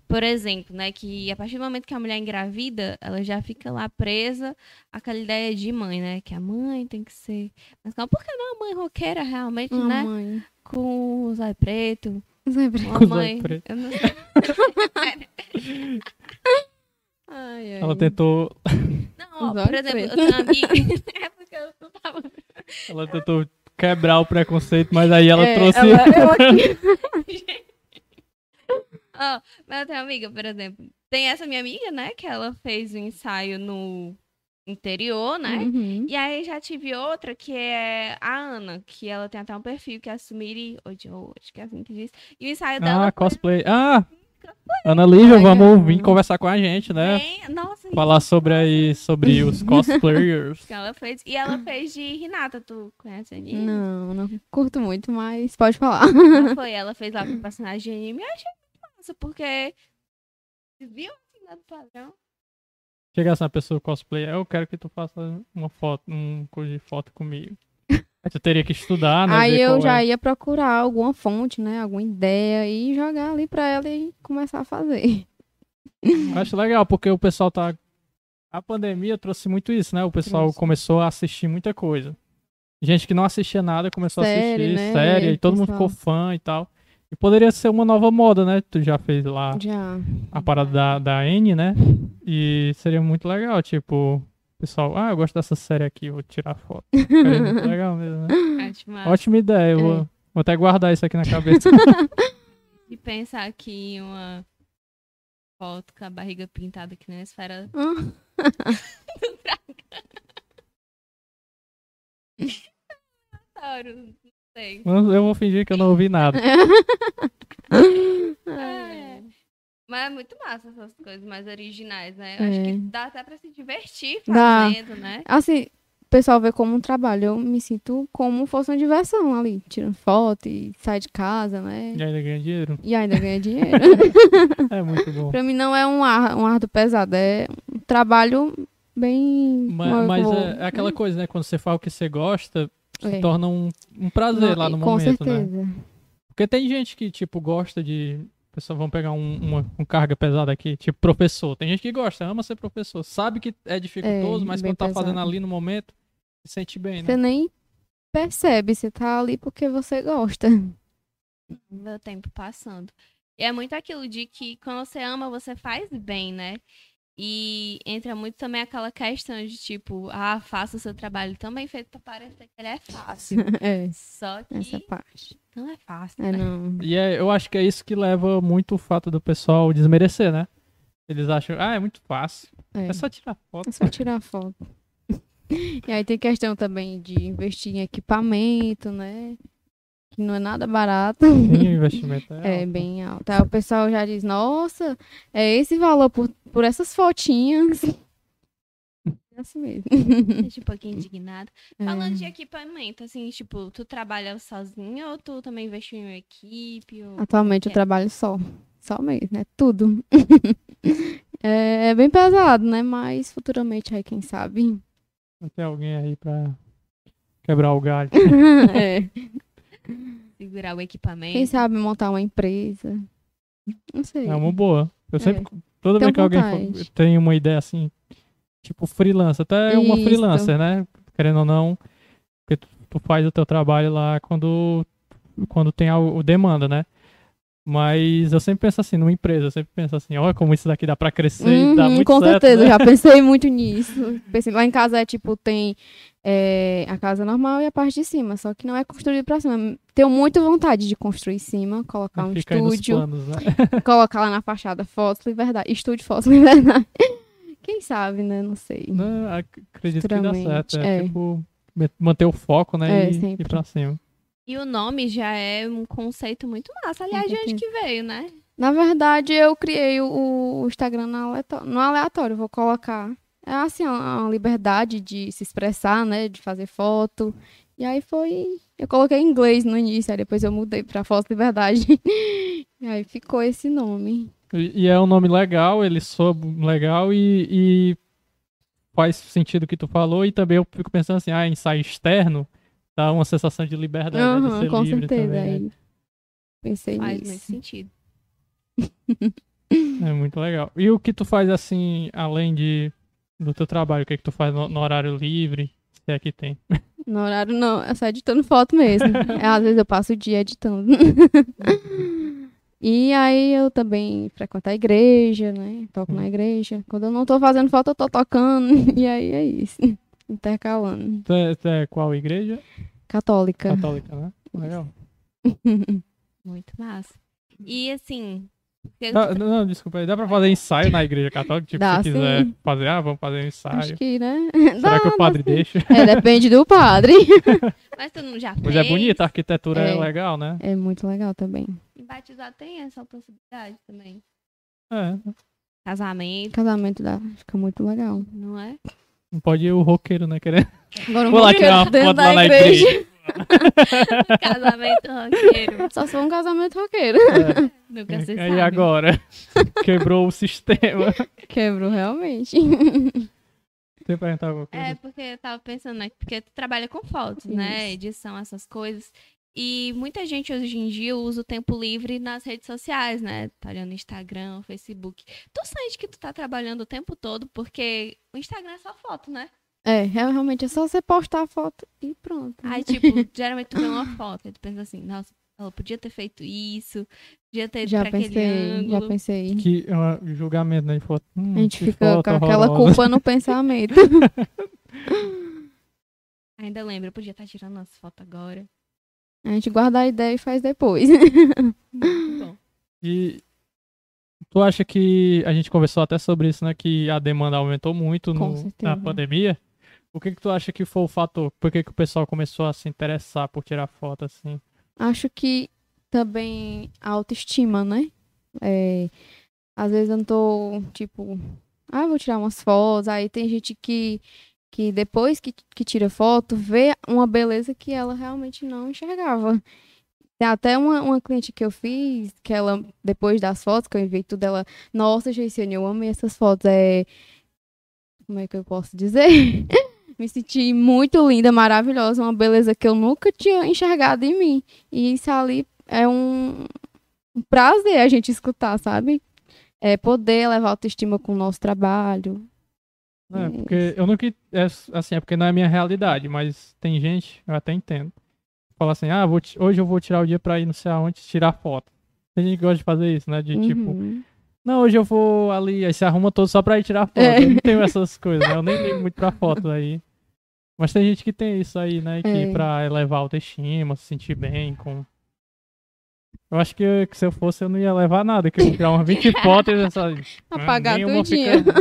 por exemplo, né, que a partir do momento que a mulher engravida, ela já fica lá presa àquela ideia de mãe, né? Que a mãe tem que ser. Mas calma, por que não a mãe roqueira realmente, Uma né? mãe. Com o zóio preto, Sempre. uma Com zóio mãe. preto. Eu não. Ai, ai. Ela tentou, Não, ó, Zóio por exemplo, preto. eu tenho uma amiga. é porque eu não tava. ela tentou quebrar o preconceito, mas aí ela É, trouxe. ela- eu aqui. Ó, mas eu tenho uma amiga, por exemplo. Tem essa minha amiga, né? Que ela fez o ensaio no interior, né? Uhum. E aí já tive outra que é a Ana, que ela tem até um perfil que é a Sumiri Ojo, acho que é assim que diz. E o ensaio dela Ah, foi cosplay. Ah! Ana Lívia, vamos vir conversar com a gente, né? bem... Nossa, Falar sobre aí, sobre os cosplayers. que ela fez. E ela fez de Renata, tu conhece a anime? Não, não curto muito, mas pode falar. Não foi? Ela fez lá com o personagem de anime. Eu achei muito massa, porque. Viu assim lá do padrão? Chegasse uma pessoa cosplay, eu quero que tu faça uma foto, um coisa de foto comigo. Aí tu teria que estudar, né? Aí eu já é. ia procurar alguma fonte, né? Alguma ideia e jogar ali pra ela e começar a fazer. Eu Acho legal, porque o pessoal tá. A pandemia trouxe muito isso, né? O pessoal Trouxe. começou a assistir muita coisa. Gente que não assistia nada começou a Série, assistir né? série, E e todo mundo pessoal- ficou fã e tal. E poderia ser uma nova moda, né? Tu já fez lá Já. a parada da, da N, né? E seria muito legal, tipo, pessoal, ah, eu gosto dessa série aqui, vou tirar foto. Muito legal mesmo, né? Massa. Ótima ideia, eu É. vou, vou até guardar isso aqui na cabeça. E pensar aqui em uma foto com a barriga pintada aqui na esfera Ah, Tauro, não sei. eu vou fingir que eu não ouvi nada. É. Mas é muito massa essas coisas mais originais, né? Eu acho É. que dá até pra se divertir Dá. fazendo, né? Assim, o pessoal vê como um trabalho. Eu me sinto como fosse uma diversão ali. Tirando foto e sai de casa, né? E ainda ganha dinheiro. E ainda ganha dinheiro. É muito bom. pra mim não é um, ar, um ardo pesado. É um trabalho bem... Mas, mas vou- é, aquela coisa, né? Quando você faz o que você gosta, se É. torna um, um prazer lá no Com momento, né? certeza. Porque tem gente que, tipo, gosta de. Pessoal, vamos pegar um, uma um carga pesada aqui, tipo professor. Tem gente que gosta, ama ser professor. Sabe que é dificultoso, É, mas quando tá fazendo pesado. ali no momento, se sente bem, né? Você nem percebe, você tá ali porque você gosta. Meu tempo passando. E é muito aquilo de que quando você ama, você faz bem, né? E entra muito também aquela questão de tipo, ah, faça o seu trabalho também feito pra parecer que ele é fácil. É, Só que essa parte. não é fácil. É, né? não. E é, eu acho que é isso que leva muito o fato do pessoal desmerecer, né? Eles acham, ah, é muito fácil. É. É só tirar foto. É só tirar foto. E aí tem questão também de investir em equipamento, né? Que não é nada barato. Tem o investimento. É alto. bem alto. Aí o pessoal já diz, nossa, é esse valor por, por essas fotinhas. É assim mesmo. Deixa um pouquinho indignada. Falando de equipamento, assim, tipo, tu trabalha sozinho ou tu também investiu em uma equipe? Ou... Atualmente eu É. trabalho só. Só mesmo, é tudo. é, é bem pesado, né? Mas futuramente aí, quem sabe. Não tem alguém aí pra quebrar o galho. é. Segurar o equipamento. Quem sabe montar uma empresa. Não sei. É uma boa. Eu É. sempre, toda vez que alguém vontade. tem uma ideia assim, tipo freelancer, até uma Isso. freelancer, né? Querendo ou não, porque tu, tu faz o teu trabalho lá quando, quando tem a, o demanda, né? Mas eu sempre penso assim, numa empresa, eu sempre penso assim, olha como isso daqui dá pra crescer e dá Uhum, muito com certo, certeza, né? já pensei muito nisso. Pensei, lá em casa é tipo, tem é, a casa normal e a parte de cima, só que não é construído pra cima. Tenho muita vontade de construir em cima, colocar um estúdio, planos, né? colocar lá na fachada fotos, liberdade, estúdio fotos, liberdade. Quem sabe, né? Não sei. Não, ac- acredito que dá certo. É, é. tipo, manter o foco, né? É, e sempre. ir pra cima. E o nome já é um conceito muito massa. Aliás, de onde que veio, né? Na verdade, eu criei o, o Instagram no aleatório, no aleatório, vou colocar. É assim, uma, liberdade de se expressar, né? De fazer foto. E aí foi. Eu coloquei em inglês no início, aí depois eu mudei pra Foto Liberdade. e aí ficou esse nome. E, e é um nome legal, ele soa legal e, e faz sentido o que tu falou. E também eu fico pensando assim, ah, ensaio externo dá uma sensação de liberdade, né, de ser com livre certeza. também. né? Aí pensei Faz muito nisso. sentido. É muito legal. E o que tu faz assim, além de do teu trabalho, o que, que tu faz no, no horário livre? Se é que tem. No horário não, é só editando foto mesmo. É, às vezes eu passo o dia editando. e aí eu também frequento a igreja, né? Toco na igreja. Quando eu não tô fazendo foto, eu tô tocando. E aí é isso. Intercalando. Tu é, tu é qual igreja? Católica. Católica, né? Legal. Muito massa. E assim. Dá- não, desculpa aí. Dá pra fazer ensaio na igreja católica? Tipo, Dá, se quiser sim. fazer, ah, vamos fazer um ensaio. Acho que, né? Será que o padre deixa? É, depende do padre. Mas tu não já Pois é fez? bonita, a arquitetura é, É. legal, né? É muito legal também. E batizar tem essa possibilidade também. É. Casamento, Casamento dá, fica muito legal. não é? Não pode ir o roqueiro, né? Querendo. Agora um Vou lá tirar uma roqueiro foto lá na igreja. igreja. Casamento roqueiro. Só se for um casamento roqueiro. É. Nunca se E sabe. agora? Quebrou o sistema. Quebrou realmente. Você perguntar alguma coisa? É, porque eu tava pensando, né? Porque tu trabalha com fotos, né? Edição, essas coisas. E muita gente hoje em dia usa o tempo livre nas redes sociais, né? Tá olhando no Instagram, Facebook. Tu sente que tu tá trabalhando o tempo todo, porque o Instagram é só foto, né? É, realmente é só você postar a foto e pronto. Aí, tipo, geralmente tu vê uma foto e tu pensa assim, nossa, ela podia ter feito isso, podia ter ido já pra aquele pensei, já pensei. Que é um julgamento, né? De foto. Hum, A gente fica foto com aquela horrorosa. culpa no pensamento. Ainda lembro, eu podia estar tirando as fotos agora. A gente guarda a ideia e faz depois. E tu acha que a gente conversou até sobre isso, né? Que a demanda aumentou muito no- na pandemia. O que que tu acha que foi o fator? Por que, que o pessoal começou a se interessar por tirar foto assim? Acho que também a autoestima, né? É, às vezes eu não tô, tipo, ah, vou tirar umas fotos. Aí tem gente que, que depois que, que tira foto, vê uma beleza que ela realmente não enxergava. Tem até uma, uma cliente que eu fiz, que ela, depois das fotos, que eu enviei tudo, ela, nossa, Geiciane, eu amei essas fotos. É. Como é que eu posso dizer? Me senti muito linda, maravilhosa, uma beleza que eu nunca tinha enxergado em mim. E isso ali é um, um prazer a gente escutar, sabe? É poder levar autoestima com o nosso trabalho. É, Isso. porque eu nunca. É, assim, é porque não é a minha realidade, mas tem gente, eu até entendo. Fala assim, ah, hoje eu vou tirar o dia pra ir não sei aonde tirar foto. Tem gente que gosta de fazer isso, né? De tipo, Uhum. não, hoje eu vou ali, aí se arruma todo só pra ir tirar foto. É. Eu não tenho essas coisas, né? Eu nem ligo muito pra foto aí. Mas tem gente que tem isso aí, né? Que É. pra elevar a autoestima, se sentir bem com. Eu acho que, que se eu fosse eu não ia levar nada, que eu ia tirar umas 20 fotos e essa. Apagar nenhuma tudinho. fica,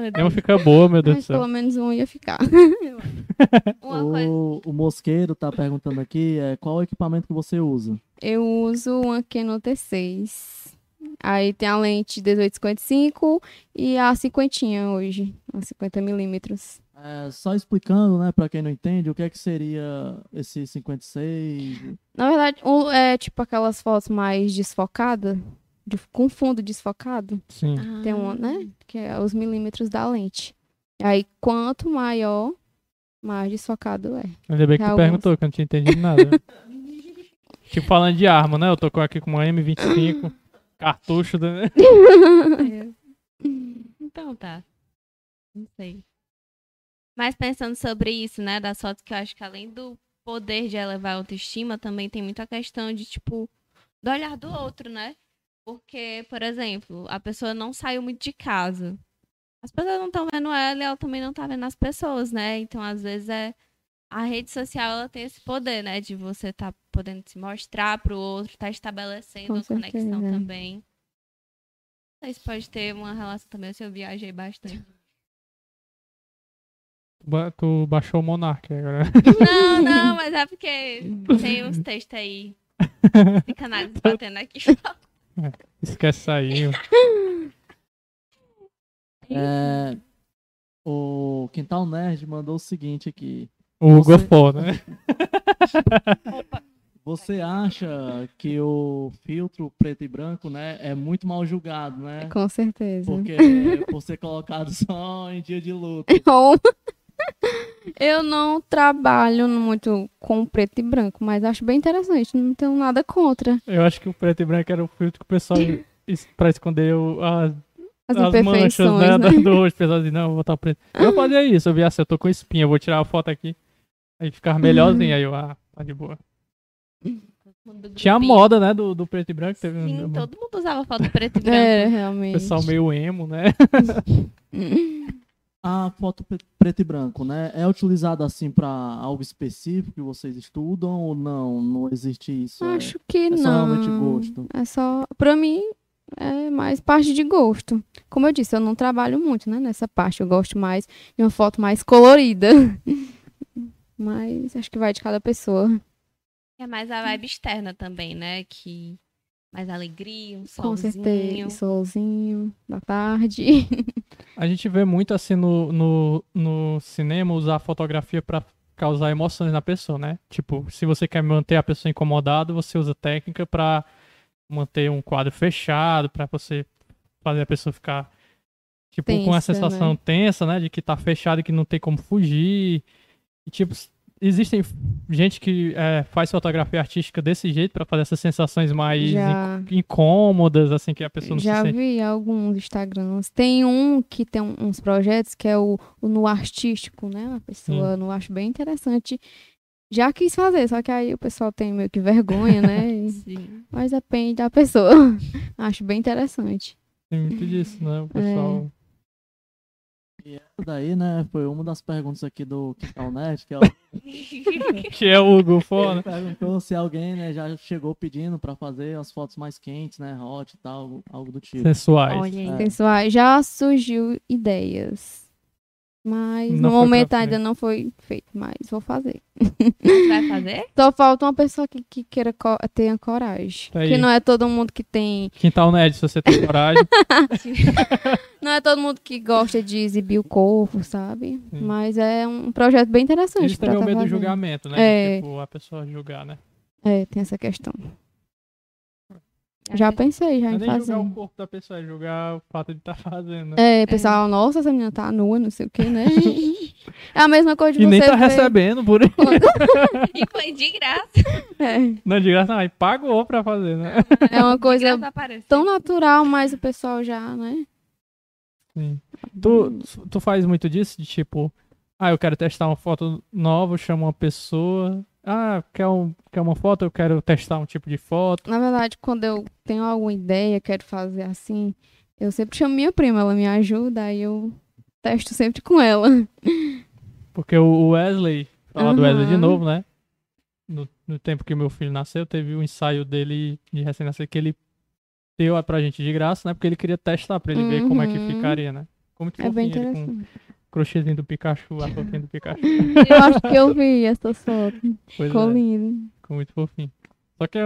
nenhuma fica boa, meu Deus do céu. pelo menos um ia ficar. Uma coisa. O, o Mosqueiro tá perguntando aqui é, qual o equipamento que você usa. Eu uso uma Canon T6. Aí tem a lente 1855 e a cinquentinha hoje, a 50 milímetros. É, só explicando, né, pra quem não entende, o que é que seria esse 56? Na verdade, o- é tipo aquelas fotos mais desfocadas, de- com fundo desfocado. Sim. Tem uma, né? Que é os milímetros da lente. Aí, quanto maior, mais desfocado é. Ainda bem que Tem tu alguns. perguntou, que eu não tinha entendido nada. tipo, falando de arma, né? Eu tô com- aqui com uma M25, cartucho, né? É. Então tá. Não sei. Mas pensando sobre isso, né, das fotos que eu acho que além do poder de elevar a autoestima, também tem muita questão de, tipo, do olhar do outro, né? Porque, por exemplo, a pessoa não saiu muito de casa. As pessoas não estão vendo ela e ela também não tá vendo as pessoas, né? Então, às vezes, é a rede social ela tem esse poder, né? De você tá podendo se mostrar pro outro, tá estabelecendo Com conexão certeza. também. Não sei se pode ter uma relação também se eu viajei bastante. Ba- Tu baixou o Monark agora. Não, não, mas é porque tem uns textos aí. Psicanálise batendo aqui. Esquece aí. É, o Quintal Nerd mandou o seguinte aqui. O Hugo Você- Fó, né? Você acha que o filtro preto e branco, né, é muito mal julgado, né? Com certeza. Porque por ser colocado só em dia de luta. Eu não trabalho muito com preto e branco, mas acho bem interessante. Não tenho nada contra Eu acho que o preto e branco era o filtro que o pessoal es- pra esconder o- as, as, as manchas imperfeições, né, né? do- rosto. O pessoal dizia, não, eu vou botar o preto. Eu fazia isso, eu via assim, eu tô com espinha, eu vou tirar a foto aqui. Aí ficava melhorzinho, aí eu, ah, tá de boa. Tinha a moda, né, do, do preto e branco. Teve um- Sim, um todo mundo usava foto preto e branco. É, realmente. pessoal meio emo, né? A foto pre- preto e branco, né, é utilizada assim para algo específico que vocês estudam ou não? Não existe isso? é- Acho que é não. só realmente gosto. É só. Pra mim, é mais parte de gosto. Como eu disse, eu não trabalho muito, né, nessa parte. Eu gosto mais de uma foto mais colorida. Mas acho que vai de cada pessoa. É mais a vibe externa também, né? Que mais alegria, um Com solzinho. certeza. Solzinho da tarde. A gente vê muito assim no, no, no cinema usar a fotografia pra causar emoções na pessoa, né? Tipo, se você quer manter a pessoa incomodada, você usa técnica pra manter um quadro fechado, pra você fazer a pessoa ficar tipo com a Tensa, sensação né? tensa, né, de que tá fechado e que não tem como fugir. E tipo, existem gente que é, faz fotografia artística desse jeito pra fazer essas sensações mais Já. inc- incômodas, assim que a pessoa não Já se sente. vi alguns Instagrams. Tem um que tem uns projetos que é o, o no artístico, né? A pessoa, eu acho bem interessante. Já quis fazer, só que aí o pessoal tem meio que vergonha, né? Sim. Mas depende da pessoa. acho bem interessante. Tem muito disso, né? O pessoal Essa daí, né, foi uma das perguntas aqui do Quintal Nerd, que é o que é o Hugo né? Ele perguntou se alguém, né, já chegou pedindo pra fazer as fotos mais quentes, né, hot e tal, algo, do tipo. sensuais. Olha aí. É. Pessoal, já surgiu ideias. Mas Não no momento ainda não foi feito, mas vou fazer. Vai fazer? Só falta uma pessoa que, que queira co tenha coragem. Tá. Que não é todo mundo que tem. Quintal Nerd, se você tem coragem. Não é todo mundo que gosta de exibir o corpo, sabe? Sim. Mas é um projeto bem interessante. Eles têm o tá medo do julgamento, né? É. Tipo, a pessoa julgar, né? É, tem essa questão. Já pensei já Não é em nem fazer. julgar o corpo da pessoa, é julgar o fato de estar fazendo, né? É, pessoal, nossa, essa menina tá nua, não sei o que, né? é a mesma coisa de E nem você tá ver recebendo por isso. E foi de graça. É, Não de graça, não. Aí pagou pra fazer, né? é uma coisa tão natural, mas o pessoal já, né? Sim. Tu, tu faz muito disso? De tipo, ah, eu quero testar uma foto nova, chamo uma pessoa. Ah, quer, um, quer uma foto? Eu quero testar um tipo de foto. Na verdade, quando eu tenho alguma ideia, quero fazer assim, eu sempre chamo minha prima, ela me ajuda, aí eu testo sempre com ela. Porque o Wesley, falar do Wesley de novo, né? No, no tempo que meu filho nasceu, teve um ensaio dele de recém-nascido que ele deu pra gente de graça, né? Porque ele queria testar pra ele ver como é que Uhum. ficaria, né? Ficou muito É bem com interessante. o crochêzinho do Pikachu, a fotinha do Pikachu. Eu acho que eu vi essa foto. Pois Ficou é, lindo. ficou muito fofinho. Só que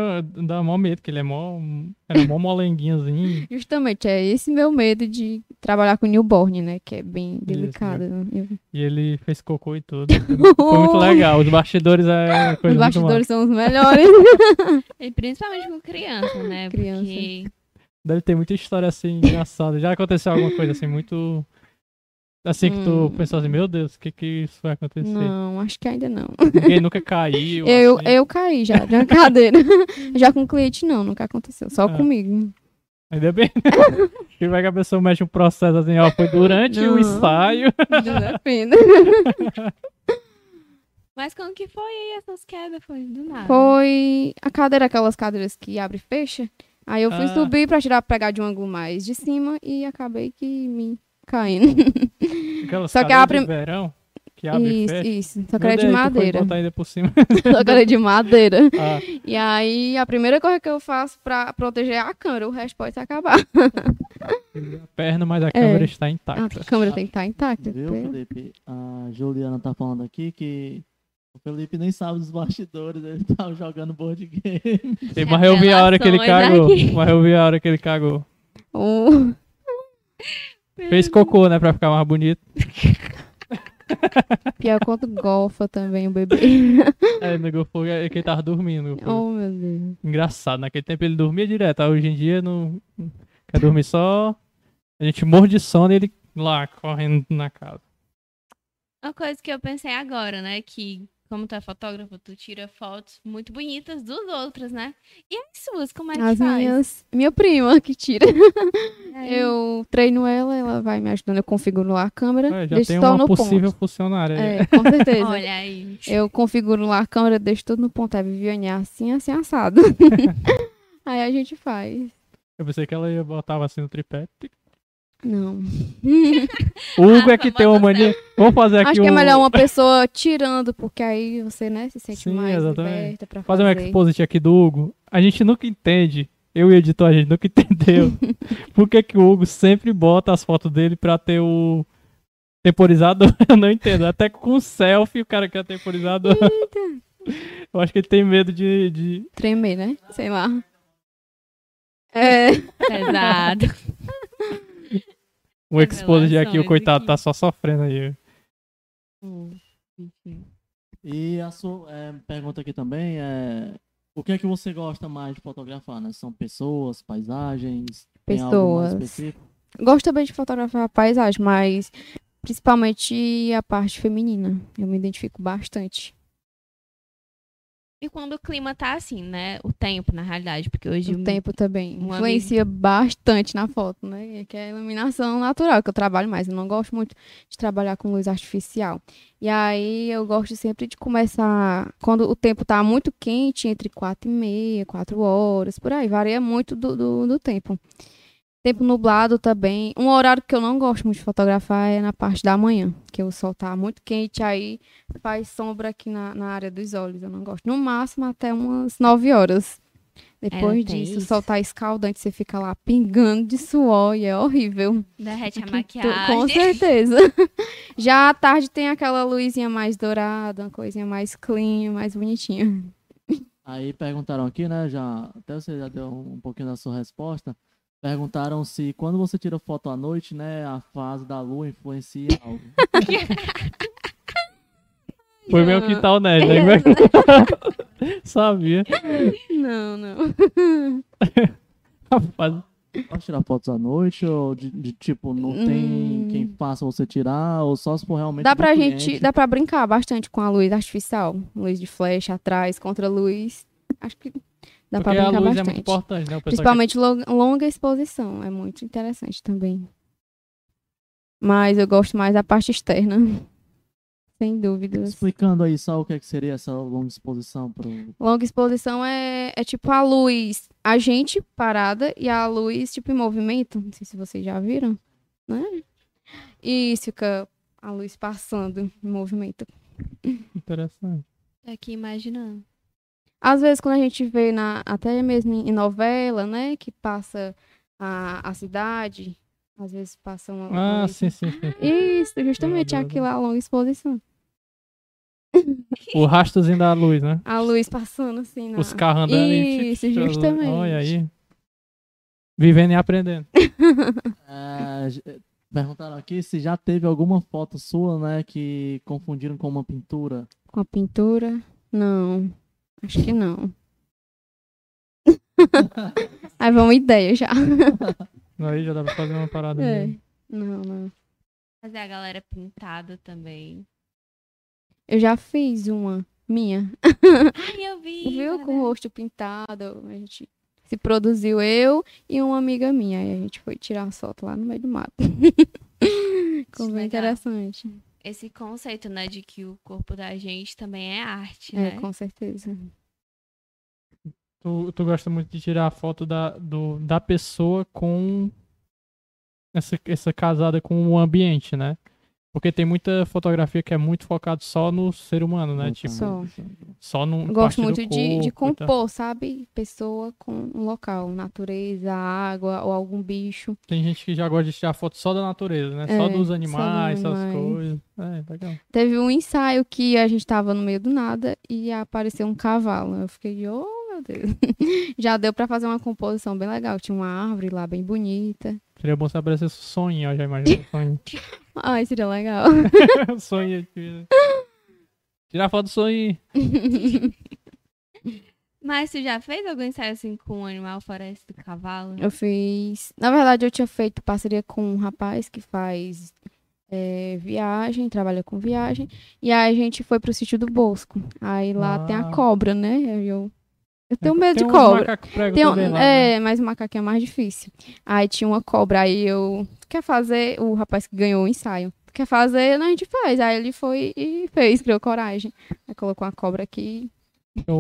dá mó medo, que ele é mó. Era mó molenguinhozinho. Justamente, é esse meu medo de trabalhar com newborn, né? Que é bem delicado. Eu- E ele fez cocô e tudo. Foi muito legal. Os bastidores é coisa Os muito bastidores são os melhores. E principalmente com criança, né? Criança. Porque Deve ter muita história assim engraçada. Já aconteceu alguma coisa assim muito. Assim que tu Hum. pensou assim, meu Deus, o que que isso vai acontecer? Não, acho que ainda não. Ninguém nunca caiu. Eu, assim. eu caí já, de uma cadeira. já com cliente não, nunca aconteceu. Só Ah. comigo. Ainda bem. que vai que a pessoa mexe um processo assim, ó, foi durante o Não. ensaio. Depende. Mas como que foi aí essas quedas? Foi do nada. Foi a cadeira, aquelas cadeiras que abre e fecha. Aí eu fui Ah. subir pra tirar, pegar de um ângulo mais de cima e acabei que me caindo. Aquelas Só que a prim- verão. que abre e Isso, fecha. isso. Só que era de madeira. botar ainda por cima. Só que era de madeira. Ah, E aí, a primeira coisa que eu faço pra proteger é a câmera, o resto pode acabar. a perna, mas a câmera está A intacta. câmera tem que estar intacta. Viu, Felipe? A Juliana tá falando aqui que o Felipe nem sabe dos bastidores, ele tá jogando board game. E, mas eu vi a hora que ele cagou. Mas eu vi a hora que ele cagou. O- Fez cocô, né? Pra ficar mais bonito. Pior quanto golfa também o bebê. É, no Golfo, é que ele tava dormindo. oh, meu Deus. Engraçado, naquele tempo ele dormia direto. aí Hoje em dia não quer dormir só. A gente morre de sono e ele lá correndo na casa. Uma coisa que eu pensei agora, né? Que, como tu é fotógrafo, tu tira fotos muito bonitas dos outros, né? E as suas, como é que As faz? minhas. Minha prima que tira. É. Eu treino ela, ela vai me ajudando. Eu configuro lá a câmera. É, já deixo tem só uma no possível ponto. funcionária. aí. É, com certeza. Olha aí. Eu configuro lá a câmera, deixo tudo no ponto. É Viviane assim, assim, assado. Aí a gente faz. Eu pensei que ela ia botava assim no tripé. Não. O Hugo Ah, é que tem uma famosa mania. Vamos fazer aqui Acho que é um- melhor uma pessoa tirando, porque aí você, né, se sente Sim, mais exatamente. liberta pra fazer um fazer. exposit aqui do Hugo. A gente nunca entende. Eu e o editor, a gente nunca entendeu. Por que, que o Hugo sempre bota as fotos dele pra ter o temporizador? Eu não entendo. Até com selfie o cara quer temporizador. Eu acho que ele tem medo de. de... Tremer, né? Sei lá. É. Pesado. Um exposit aqui, o coitado aqui. tá só sofrendo aí. E a sua é, pergunta aqui também é: o que é que você gosta mais de fotografar, né? São pessoas, paisagens? Pessoas. Gosto também de fotografar a paisagem, mas principalmente a parte feminina. Eu me identifico bastante. E quando o clima tá assim, né? O tempo, na realidade, porque hoje O tempo também um influencia bastante na foto, né? Que é a iluminação natural, que eu trabalho mais. Eu não gosto muito de trabalhar com luz artificial. E aí eu gosto sempre de começar quando o tempo tá muito quente, entre quatro e meia, quatro horas, por aí. Varia muito do, do, do tempo. Tempo nublado também. Um horário que eu não gosto muito de fotografar é na parte da manhã, que o sol tá muito quente, aí faz sombra aqui na, na área dos olhos. Eu não gosto. No máximo até umas 9 horas. Depois tem disso, o sol tá escaldante, você fica lá pingando de suor e é horrível. derrete a maquiagem. Com certeza. Já à tarde tem aquela luzinha mais dourada, uma coisinha mais clean, mais bonitinha. Aí perguntaram aqui, né? Já, até você já deu um pouquinho da sua resposta. Perguntaram se quando você tira foto à noite, né, a fase da lua influencia algo. Foi meu Não. quintal nerd, né? Sabia. Não, não. Rapaz, Pode tirar fotos à noite ou de, de, tipo, não tem Hum. quem faça você tirar ou só se for realmente Dá pra cliente? gente, dá pra brincar bastante com a luz artificial. Luz de flash atrás, contra luz. Acho que dá porque pra a brincar luz é bastante. muito importante, né? Principalmente lo- longa exposição. É muito interessante também. Mas eu gosto mais da parte externa. Sem dúvidas. Explicando aí só o que, é que seria essa longa exposição pro. Longa exposição é, é tipo a luz, a gente parada e a luz tipo em movimento. Não sei se vocês já viram, né? E isso fica a luz passando em movimento. que- Interessante. Tô aqui imaginando. Às vezes quando a gente vê na até mesmo em novela, né, que passa a, a cidade, às vezes passa uma, Ah, luz- sim, sim, sim. Isso, justamente Lembro, aquilo lá, a longa exposição. O rastrozinho da luz, né? A luz passando assim na... Os carros andando e... Isso, justamente. Olha aí. Vivendo e aprendendo. É, perguntaram aqui se já teve alguma foto sua, né, que confundiram com uma pintura. Com a pintura? Não. Acho que não. Aí uma ideia já. Aí já dá pra fazer uma parada. É. Não, não. Fazer a galera pintada também. Eu já fiz uma minha. Ai, eu vi. Viu? Com o rosto pintado. A gente se produziu eu e uma amiga minha. Aí a gente foi tirar uma foto lá no meio do mato. Ficou bem Legal. interessante. Esse conceito, né, de que o corpo da gente também é arte, É, né? com certeza. Tu, tu gosta muito de tirar a foto da, do, da pessoa com essa, essa casada com o ambiente, né? Porque tem muita fotografia que é muito focado só no ser humano, né? Então, Tipo, Só. só no Eu gosto muito de, de compor, sabe? Pessoa com um local, natureza, água ou algum bicho. Tem gente que já gosta de tirar foto só da natureza, né? É, só dos dos animais, só das animais. coisas. É, legal. Teve um ensaio que a gente tava no meio do nada e apareceu um cavalo. Eu fiquei, oh meu Deus. Já deu pra fazer uma composição bem legal. Tinha uma árvore lá bem bonita. Seria bom se aparecesse o sonho, ó, já imaginou o sonho. Ai, seria legal. sonho aqui. Tirar foto do sonho. Mas tu já fez algum ensaio assim com um animal fora esse do cavalo? Eu fiz. Na verdade, eu tinha feito parceria com um rapaz que faz é, viagem, trabalha com viagem. E aí a gente foi pro sítio do Bosco. Aí lá tem a Ah. cobra, né? Eu, eu tenho medo Tem de cobra. macaco Tem um- lá, né? é, mas o macaquinho é mais difícil. Aí tinha uma cobra, aí eu. Quer fazer? O rapaz que ganhou o ensaio. Quer fazer? Não, a gente faz. Aí ele foi e fez, criou coragem. Aí colocou uma cobra aqui. O-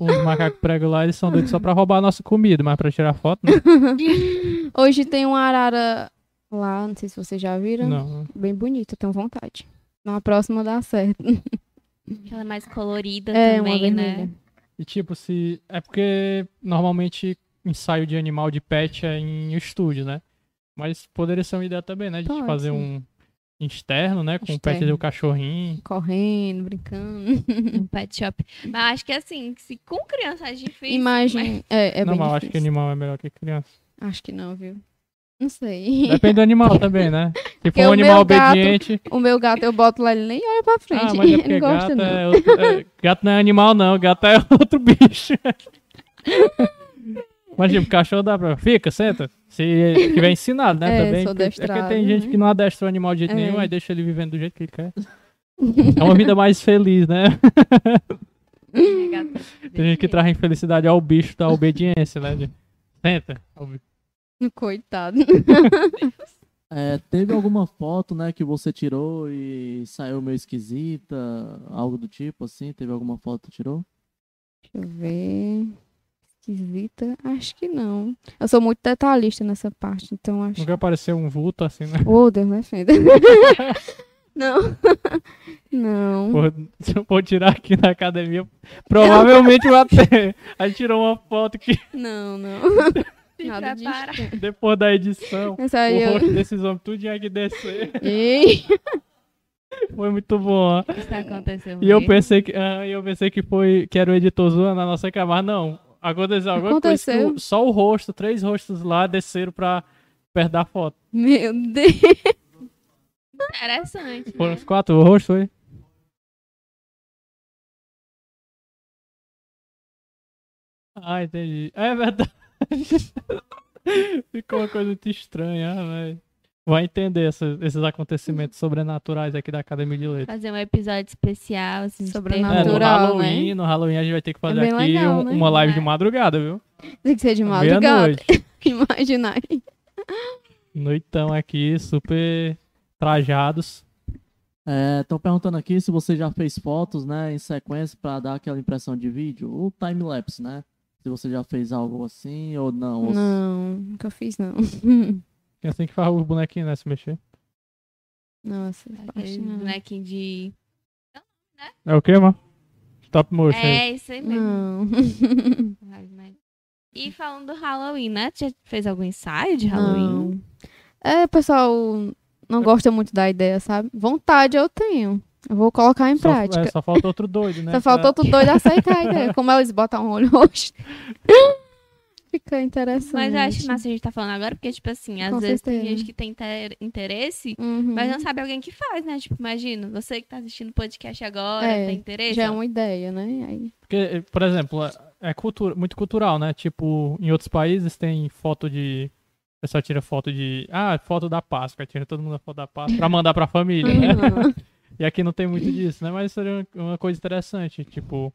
o- os macacos prego lá, eles são doidos só pra roubar a nossa comida, mas pra tirar foto, né? Hoje tem uma arara lá, não sei se vocês já viram. Não. Bem bonita, tenho vontade. Na próxima dá certo. Aquela é mais colorida É, uma também, né? E tipo, se. É porque normalmente ensaio de animal de pet é em estúdio, né? Mas poderia ser uma ideia também, né? De Pode, fazer sim. um externo, né? Com o pet Externo. do cachorrinho. Correndo, brincando. Um pet shop. Mas acho que assim, se com criança é difícil. mas- Imagem. É, é não, bem mas eu acho que difícil. animal é melhor que criança. Acho que não, viu? Não sei. Depende do animal também, né? Se for um o animal gato- obediente. O meu gato, eu boto lá, ele nem olha pra frente. Ah, mas é ele porque não gosta, gato não. é, outro- é- Gato não é animal, não. Gato é outro bicho. Mas, tipo, cachorro dá pra. Fica, senta. Se tiver ensinado, né? É, também. sou porque- é que tem gente né? que não adestra o animal de jeito É. nenhum, aí deixa ele vivendo do jeito que ele quer. É uma vida mais feliz, né? Tem gente que traz infelicidade ao bicho da obediência, né? Senta. Coitado. É, teve alguma foto, né, que você tirou e saiu meio esquisita, algo do tipo assim? Teve alguma foto que tirou? Deixa eu ver. Esquisita? Acho que não. Eu sou muito detalhista nessa parte, então acho. Nunca apareceu um vulto assim, né? Oh, Deus me defenda. não. não. Se eu for tirar aqui na academia, provavelmente vai ter. Aí tirou uma foto que Não, não. Se Nada prepara. disso. depois da edição, Essa o eu... rosto desses homens tudo tinha que descer. Ei, Foi muito bom, ó. Isso aconteceu E eu mesmo. pensei que, ah, eu pensei que foi que era o editor zoando a nossa câmera, mas não. Aconteceu alguma coisa que Aconteceu. o- só o rosto, três rostos lá desceram pra perto da foto. Meu Deus. Interessante. Foram né? os quatro rostos, foi? Ah, entendi. É verdade. Ficou uma coisa muito estranha, ah, velho. Vai entender essa- esses acontecimentos sobrenaturais aqui da Academia de Letras. Fazer um episódio especial assim, É, Sobrenatural. terror. no Natural, Halloween, no Halloween a gente vai ter que fazer bem aqui legal, um- né? uma live de É. madrugada, viu? Tem que ser de madrugada. Meia-noite. Imagina aí. Noitão aqui, super trajados. Estão perguntando aqui se você já fez fotos, né, em sequência pra dar aquela impressão de vídeo, o time-lapse, né? Se você já fez algo assim ou não. ou Não, nunca fiz, não. É assim que faz os bonequinhos, né? Se mexer. Nossa, Aquele parte não. bonequinho de. É o que, mano? Stop motion. aí. É, isso aí mesmo. Não. E falando do Halloween, né? Já fez algum ensaio de Halloween? Não. É, o pessoal não gosta muito da ideia, sabe? Vontade eu tenho. Eu vou colocar em Só, prática. é, só falta outro doido, né? Só faltou outro doido aceitar a ideia. Como eles botam um olho roxo. Fica interessante. Mas eu acho massa a gente tá falando agora, porque, tipo assim, às Com vezes tem certeza. gente que tem inter- interesse, Uhum. mas não sabe alguém que faz, né? Tipo, imagina, você que tá assistindo o podcast agora, É, tem interesse. Já é uma ideia, né? Aí, Porque, por exemplo, é- é cultura, muito cultural, né? Tipo, em outros países tem foto de. O pessoal tira foto de. Ah, foto da Páscoa. Tira todo mundo a foto da Páscoa pra mandar pra família, né? E aqui não tem muito disso, né? Mas seria uma- coisa interessante. Tipo,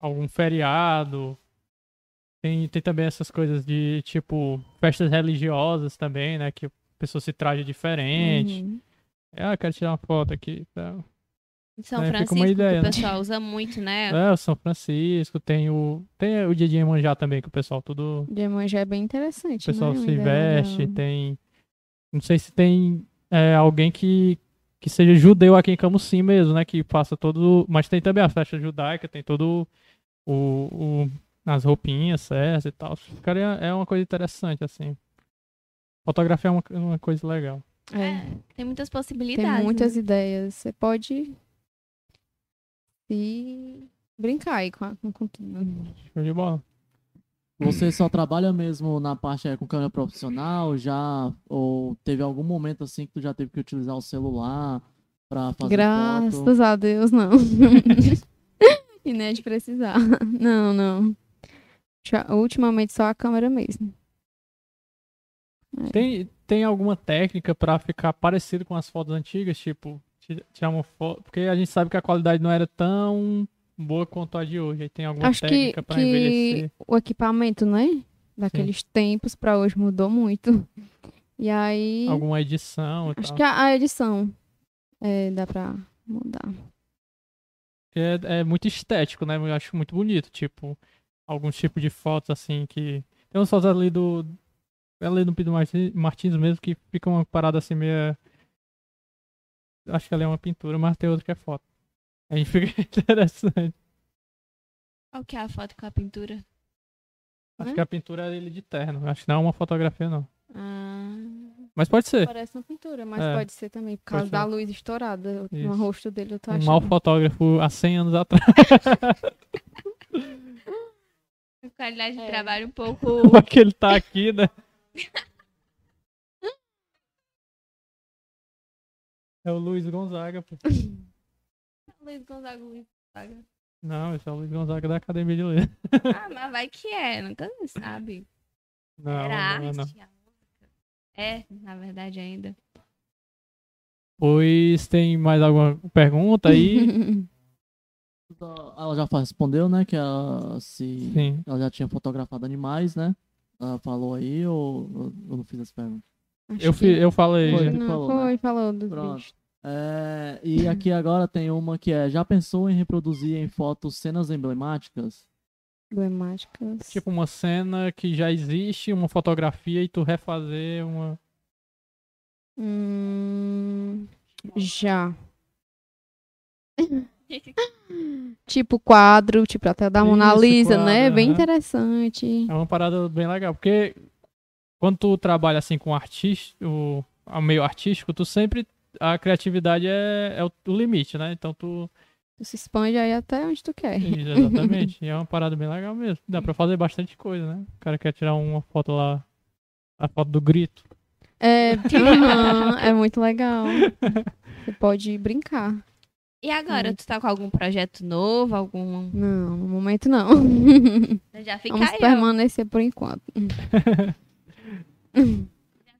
algum feriado. Tem, tem também essas coisas de, tipo, festas religiosas também, né? Que a pessoa se traja diferente. Uhum. Ah, quero tirar uma foto aqui. Tá. São É, Francisco, uma que ideia, o né? pessoal usa muito, né? É, o São Francisco, tem o. Tem o dia de Iemanjá também, que o pessoal tudo. De manhã é bem interessante. O pessoal né? Se ideia veste, tem. Não sei se tem é, alguém que que seja judeu aqui em Camusim mesmo, né? Que passa todo. Mas tem também a festa judaica, tem todo o. o as roupinhas certas e tal. Cara, é uma coisa interessante, assim. Fotografia é uma, uma coisa legal. É, É, tem muitas possibilidades. tem muitas né? ideias. Você pode se brincar aí com, a- com tudo. Show de bola. Você só trabalha mesmo na parte é, com câmera profissional, já ou teve algum momento assim que tu já teve que utilizar o celular pra fazer foto? Graças a Deus, não. e nem é de precisar. Não, não. Já- ultimamente só a câmera mesmo. Tem, tem alguma técnica pra ficar parecido com as fotos antigas? Tipo, ti- tirar uma foto. Porque a gente sabe que a qualidade não era tão boa quanto a de hoje. Aí tem alguma Acho técnica pra que envelhecer? o equipamento, né? Daqueles tempos pra hoje mudou muito. E aí. Alguma edição Acho tal? que a, a edição é, dá pra mudar. É, é muito estético, né? Eu acho muito bonito. Tipo, alguns tipos de fotos assim que. Tem umas fotos ali do. Ali no Pedro Marti- Martins mesmo que fica uma parada assim meio. Acho que ali é uma pintura, mas tem outra que é foto. Aí fica interessante. Qual que é a foto com a pintura? Acho que a pintura é ele de terno. Acho que não é uma fotografia, não. Ah, Mas pode ser. Parece uma pintura, mas É, pode ser também por causa da luz estourada no Isso. rosto dele. Eu tô Um achando. mau fotógrafo há 100 anos atrás. qualidade de É. trabalho um pouco. Como é que ele tá aqui, né? É o Luiz Gonzaga, pô. Luiz Gonzaga, Luiz Gonzaga. Não, esse é o Luiz Gonzaga da Academia de Letras. Ah, mas vai que é, nunca se sabe. Não, Era não, é arte, não. a música. É, na verdade, ainda. Pois tem mais alguma pergunta aí? Ela já respondeu, né? Que ela se Sim. ela já tinha fotografado animais, né? Ela falou aí ou eu não fiz essa pergunta? Acho Eu, que- fi, eu falei. Foi. Não, falou, né? foi, falou dos Pronto. bichos. É, e aqui agora tem uma que é: já pensou em reproduzir em fotos cenas emblemáticas? Emblemáticas. Tipo uma cena que já existe, uma fotografia e tu refazer uma. Hum, já. Tipo quadro, tipo até da Mona Lisa, quadro, né? Bem interessante. É uma parada bem legal. Porque quando tu trabalha assim com artista, o, o meio artístico, tu sempre. A criatividade é, é o, o limite, né? Então tu. Tu se expande aí até onde tu quer. Isso, exatamente. e é uma parada bem legal mesmo. Dá pra fazer bastante coisa, né? O cara quer tirar uma foto lá. A foto do grito. É, é muito legal. Você pode brincar. E agora, Hum. tu tá com algum projeto novo? Algum. Não, no momento não. Já fica Vamos aí, permanecer por enquanto.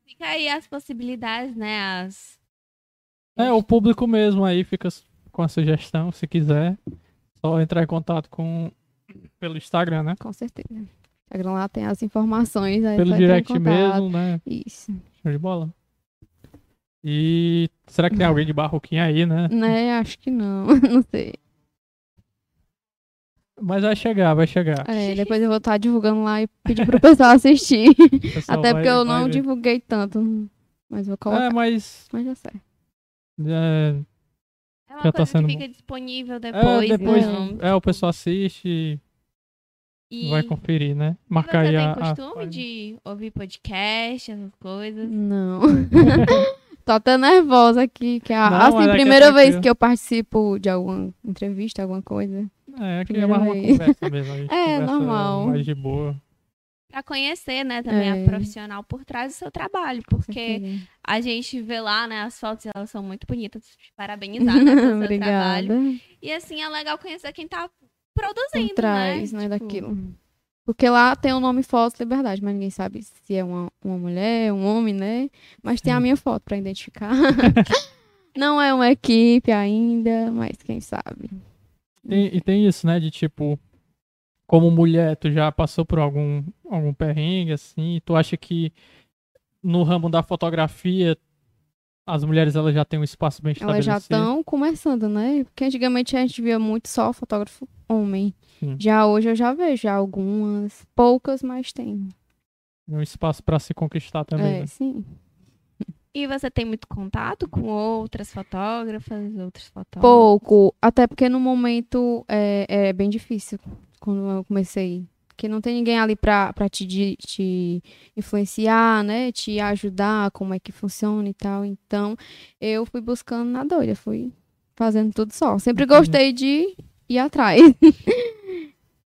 Fica aí as possibilidades, né? As. É, o público mesmo aí fica com a sugestão, se quiser. Só entrar em contato com. Pelo Instagram, né? Com certeza. O Instagram lá tem as informações. Aí Pelo direct mesmo, né? Isso. Show de bola. E será que tem alguém de barroquinha aí, né? Né, acho que não. Não sei. Mas vai chegar, vai chegar. É, depois eu vou estar divulgando lá e pedir pro pessoal assistir. Pessoal Até vai- porque eu não ver. divulguei tanto. Mas vou colocar. É, mas. Mas já sei. É, É uma Já tá coisa sendo que fica disponível é, depois. depois. não, É, o pessoal assiste e... vai conferir, né? E Marcar você aí tem a. a costume página. de ouvir podcast, essas coisas? Não. Tô até nervosa aqui. Que é a, Não, assim, é que é primeira vez que eu participo de alguma entrevista, alguma coisa. É, aqui é mais uma vez. conversa mesmo. A gente É, normal. Mais de boa. Pra conhecer, né, também É. a profissional por trás do seu trabalho. Porque a gente vê lá, né, as fotos, elas são muito bonitas. Parabenizar, né, pelo seu trabalho. E assim, é legal conhecer quem tá Por produzindo, trás, né, Tipo, daquilo. Porque lá tem o nome Foto Liberdade, mas ninguém sabe se é uma, uma mulher, um homem, né? Mas tem a Sim. minha foto pra identificar. Não é uma equipe ainda, mas quem sabe. Tem- e tem isso, né? De tipo, como mulher, tu já passou por algum, algum perrengue, assim, e tu acha que no ramo da fotografia as mulheres elas já têm um espaço bem Elas já estabelecido? estão começando, né? Porque antigamente a gente via muito só fotógrafo homem. Sim. Já hoje eu já vejo algumas, poucas, mas tem. Um espaço pra se conquistar também, é, né? sim. E você tem muito contato com outras fotógrafas, outros fotógrafos? Pouco, até porque no momento é, é bem difícil quando eu comecei. Porque não tem ninguém ali pra, pra te, te influenciar, né? Te ajudar, como é que funciona e tal. Então, eu fui buscando na doida, fui fazendo tudo só. Sempre gostei de ir atrás.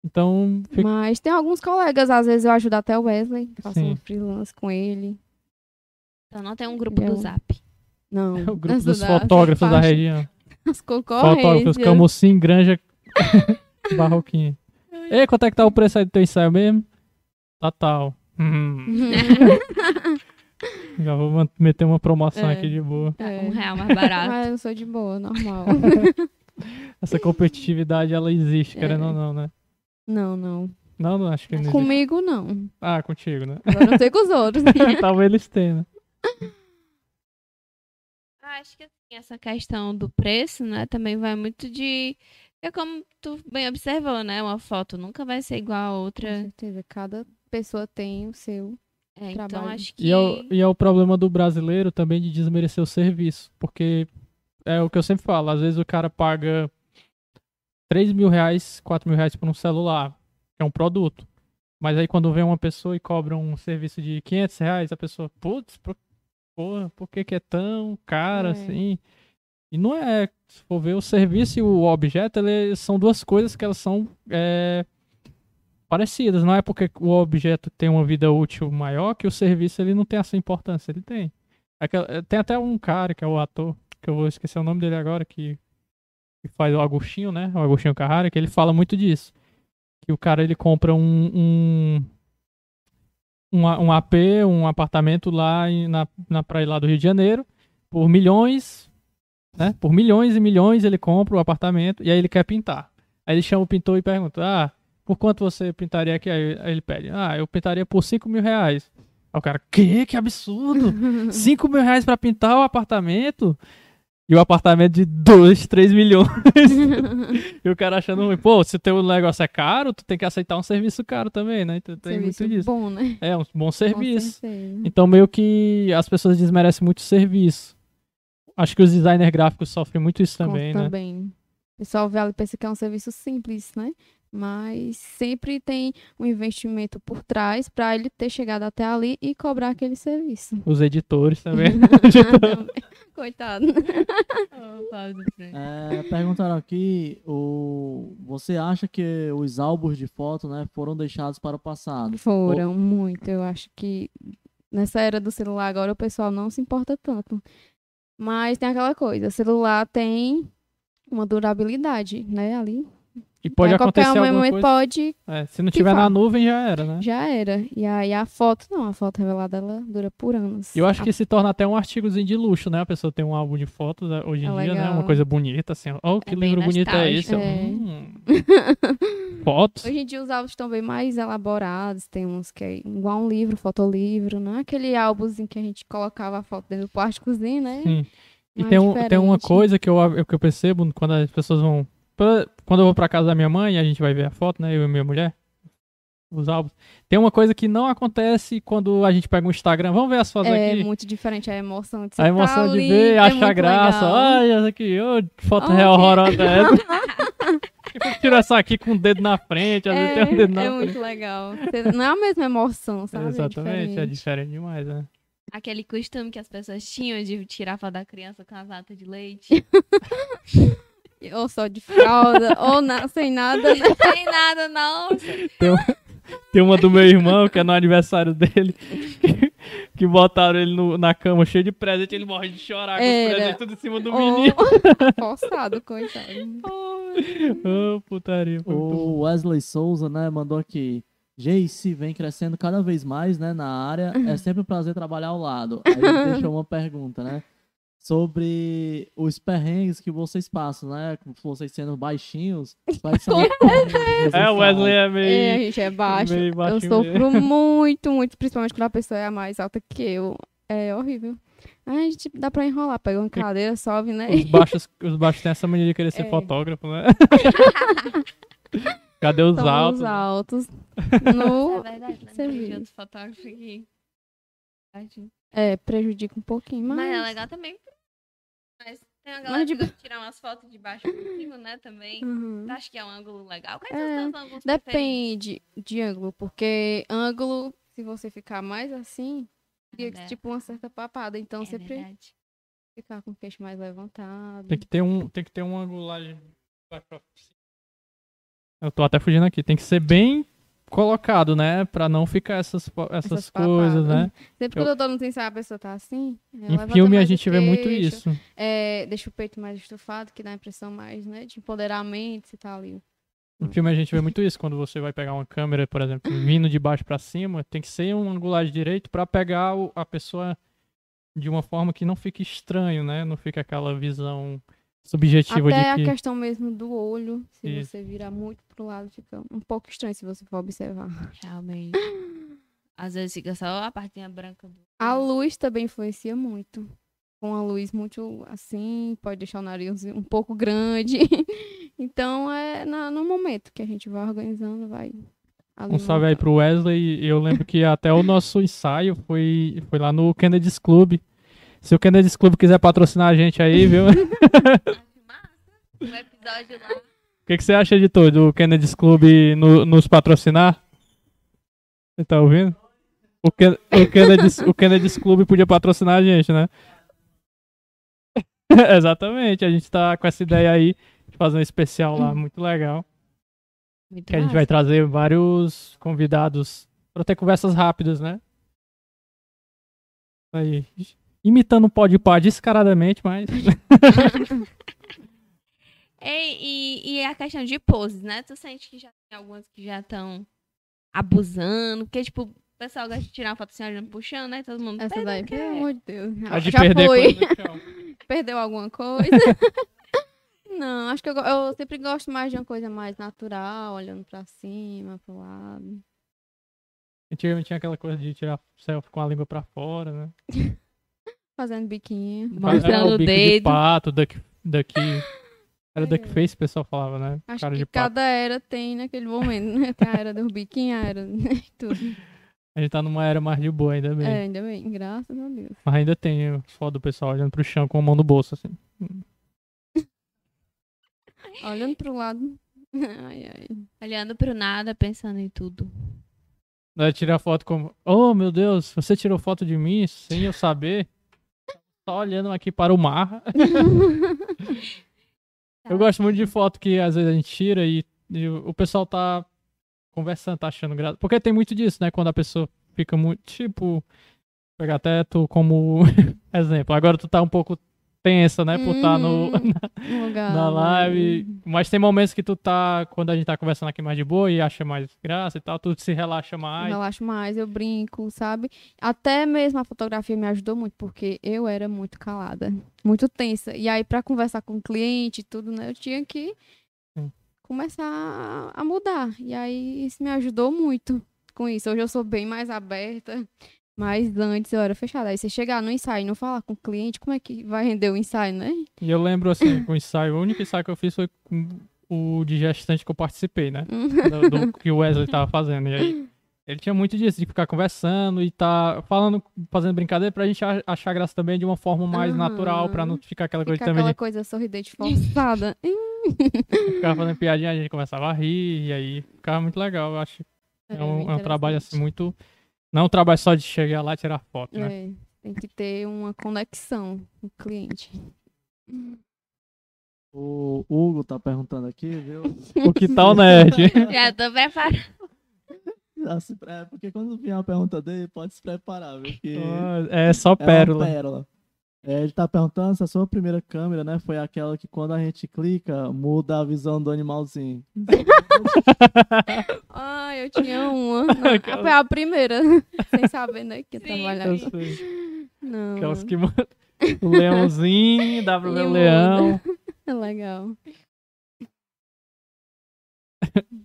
Então, fica- Mas tem alguns colegas, às vezes eu ajudo até o Wesley, faço Sim. um freelance com ele. Então não tem um grupo Eu- do Zap. Não, o grupo essa dos da- fotógrafos da região. As Fotógrafos, concorrências. Camusim, Granja, Barroquinha. Ei, quanto é que tá o preço aí do teu ensaio mesmo? Tá tal. Hum, já vou meter uma promoção É. aqui de boa. Tá É. um real mais barato. Mas eu sou de boa, normal. Essa competitividade, ela existe, É. querendo ou não, né? não, não. Não, não, acho que não existe. Comigo, não. Ah, contigo, né? Agora não sei com os outros. Talvez eles tenham, né? Acho que assim, essa questão do preço, né, também vai muito de. É como tu bem observou, né? Uma foto nunca vai ser igual a Com outra. certeza, cada pessoa tem o seu. É, então trabalho. acho que. E é, o, e é o problema do brasileiro também de desmerecer o serviço. Porque é o que eu sempre falo, às vezes o cara paga 3 mil reais, 4 mil reais por um celular, que é um produto. Mas aí quando vem uma pessoa e cobra um serviço de 500 reais, a pessoa, putz, por, porra, por que, que é tão caro É. assim? E não é, se for ver, o serviço e o objeto, eles são duas coisas que elas são é, parecidas. Não é porque o objeto tem uma vida útil maior que o serviço ele não tem essa importância. Ele tem. Aquela- eh, tem até um cara que é o ator, que eu vou esquecer o nome dele agora, que, que faz o Agostinho, né? O Agostinho Carrara, que ele fala muito disso. Que o cara ele compra um, um, um, um AP, um apartamento lá na, na praia lá do Rio de Janeiro, por milhões, né? Por milhões e milhões ele compra o apartamento e aí ele quer pintar. Aí ele chama o pintor e pergunta: Ah, por quanto você pintaria aqui? Aí ele pede: Ah, eu pintaria por 5 mil reais. Aí o cara: Que? Que absurdo! 5 mil reais pra pintar o apartamento? E o apartamento de 2, 3 milhões. e o cara achando ruim. Pô, se teu negócio é caro, tu tem que aceitar um serviço caro também, né? Então tem Serviço muito disso. bom, né? É, um bom serviço. Então, meio que as pessoas desmerecem muito o serviço. Acho que os designers gráficos sofrem muito isso também, né? Também. O pessoal vê ali e pensa que é um serviço simples, né? Mas sempre tem um investimento por trás para ele ter chegado até ali e cobrar aquele serviço. Os editores também. Coitado. Ô, Paulo do Franco. É, perguntaram aqui, o, você acha que os álbuns de foto né, foram deixados para o passado? Foram muito. Eu acho que nessa era do celular agora o pessoal não se importa tanto. Mas tem aquela coisa, celular tem uma durabilidade, né? Ali. E pode qualquer acontecer alguma momento coisa. pode, É, se não tiver na nuvem, já era, né? já era. E aí a foto, não, a foto revelada ela dura por anos. Eu acho A que se torna até um artigozinho de luxo, né? A pessoa tem um álbum de fotos né, hoje em É dia, né? Uma coisa bonita, assim. Oh, que É livro bonito é esse? É. Hum, fotos. Hoje em dia os álbuns estão bem mais elaborados, tem uns que é igual um livro, fotolivro, não é aquele álbumzinho que a gente colocava a foto dentro do plásticozinho, né? Sim. E Mais tem, um, tem uma coisa que eu, que eu percebo quando as pessoas vão. Pra- Quando eu vou pra casa da minha mãe, a gente vai ver a foto, né? Eu e minha mulher. Os álbuns. Tem uma coisa que não acontece quando a gente pega um Instagram. Vamos ver as fotos É aqui. muito diferente a emoção de A emoção tá de ali, ver, é achar graça. legal. Ai, essa aqui, ô, que foto Oh, real horrorosa é essa? Eu tiro essa aqui com o dedo na frente, às vezes É, tem um dedo na é frente. muito legal. Não é a mesma emoção, sabe? É Exatamente, é diferente. diferente demais, né? Aquele costume que as pessoas tinham de tirar foto da criança com as latas de leite. Ou só de fralda, ou na- sem nada, né? Sem nada, não. Tem uma do meu irmão, que é no aniversário dele, que, que botaram ele no- na cama cheio de presente, ele morre de chorar com os Era. presentes tudo em cima do Ou- menino. Forçado, coitado. Ô, putaria. foi muito bom. O Wesley Souza, né, mandou aqui. Jace vem crescendo cada vez mais, né, na área. É sempre um prazer trabalhar ao lado. Aí ele deixou uma pergunta, né? Sobre os perrengues que vocês passam, né? Com vocês sendo baixinhos. Os É, o Wesley é É, a meio. gente é baixo. meio Eu sofro muito, muito, principalmente quando a pessoa é mais alta que eu. É horrível. Ai, a gente dá pra enrolar, pega uma cadeira, sobe, né? Os baixos, os baixos têm essa mania de querer ser É. fotógrafo, né? Cadê os Somos altos? altos. É No... verdade, né? Aqui. Tadinho. É, prejudica um pouquinho, mas. Mas é legal também. Mas tem a galera de que gosta de tirar umas fotos de baixo cima, né? Também. Uhum. Tu acha que é um ângulo legal? Quais É, são os teus ângulos? Depende de ângulo, porque ângulo, se você ficar mais assim, cria É. tipo uma certa papada. Então É sempre verdade. ficar com o queixo mais levantado. Tem que ter um, tem que ter um angulagem. baixo pra cima. Eu tô até fugindo aqui. Tem que ser bem colocado, né? Pra não ficar essas, essas, Essas coisas, né? Sempre Eu- quando eu tô no ensaio, a pessoa tá assim. ela Em filme a o gente vê muito isso. É, deixa o peito mais estufado, que dá a impressão mais, né, de empoderamento, se tá ali. Em filme a gente vê muito isso. Quando você vai pegar uma câmera, por exemplo, vindo de baixo pra cima, tem que ser um angulagem direito pra pegar o- a pessoa de uma forma que não fique estranho, né? Não fica aquela visão subjetiva Até a de que. questão mesmo do olho, se Isso. você virar muito pro lado, fica um pouco estranho se você for observar. Realmente. Às vezes fica só a partinha branca do. A luz também influencia muito. Com a luz muito assim, pode deixar o nariz um pouco grande. então é na- no momento que a gente vai organizando, vai. Um salve aí pro Wesley. Eu lembro que até o nosso ensaio foi, foi lá no Kennedy's Club. Se o Kennedy's Club quiser patrocinar a gente aí, viu? O Um episódio lá. que, que você acha, editor, do Kennedy's Club no- nos patrocinar? Você tá ouvindo? O, Ken, o, Kennedy's, o Kennedy's Club podia patrocinar a gente, né? Exatamente, a gente tá com essa ideia aí de fazer um especial lá, muito legal. Muito Que a gente massa. vai trazer vários convidados para ter conversas rápidas, né? Aí, imitando o pode pá descaradamente, mas Ei, e, e a questão de poses, né? Tu sente que já tem algumas que já estão abusando? Porque, tipo, o pessoal gosta de tirar uma foto assim, olhando, puxando, né? Todo mundo. Essa "Pera, daí, o quê?" pelo amor de Deus. a de Já perder foi. chão. Perdeu alguma coisa? Não, acho que eu, eu sempre gosto mais de uma coisa mais natural, olhando pra cima, pro lado. Antigamente tinha aquela coisa de tirar selfie com a língua pra fora, né? Fazendo biquinho. Mostrando Era o o bico de dedo. pato, duck, duck, era Ai, duck ai. face, o pessoal falava, né? Acho Cara que de pato. cada era tem naquele momento, né? Tem a era do biquinho, a era tudo. A gente tá numa era mais de boa ainda bem. É, ainda bem, graças a Deus. Mas ainda tem as fotos do pessoal olhando pro chão com a mão no bolso, assim. Olhando pro lado. Ai, ai. Olhando pro nada, pensando em tudo. Daí tirar foto como, oh meu Deus, você tirou foto de mim sem eu saber? Só olhando aqui para o mar. Eu gosto muito de foto que às vezes a gente tira e, e o pessoal tá conversando, tá achando graça. Porque tem muito disso, né? Quando a pessoa fica muito, tipo, pegar até tu como exemplo. Agora tu tá um pouco tensa, né? Por estar no, Uhum. No lugar, na né? live. Mas tem momentos que tu tá, quando a gente tá conversando aqui mais de boa e acha mais graça e tal, tu se relaxa mais. relaxo mais, eu brinco, sabe? Até mesmo a fotografia me ajudou muito, porque eu era muito calada, muito tensa. E aí, pra conversar com o cliente e tudo, né, eu tinha que Sim. começar a mudar. E aí, isso me ajudou muito com isso. Hoje eu sou bem mais aberta, mas antes eu era fechada. Aí, você chegar no ensaio e não falar com o cliente, como é que vai render o ensaio, né? E eu lembro, assim, com o ensaio, o único ensaio que eu fiz foi com o de gestante que eu participei, né? Do, do que o Wesley tava fazendo. E aí, ele tinha muito disso, de ficar conversando e tá falando, fazendo brincadeira pra gente achar graça também de uma forma mais Aham. natural, pra não ficar aquela coisa também aquela coisa sorridente forçada. ficar fazendo piadinha, a gente começava a rir, e aí ficava muito legal, eu acho. É, um, é um trabalho, assim, muito... Não é um trabalho só de chegar lá e tirar foto, né? É, tem que ter uma conexão com o cliente. O Hugo tá perguntando aqui, viu? O que tal, nerd? Já tô preparada. Já se pre- Porque quando vier uma pergunta dele, pode se preparar, viu? Que é só é uma pérola. É, ele tá perguntando se a sua primeira câmera, né, foi aquela que quando a gente clica, muda a visão do animalzinho. Ah, eu tinha uma. Não, Aquela- Foi a primeira. Sem saber, né? Que Eu sei. Não. Aquelas que o leãozinho, dá pra ver o leão. É legal.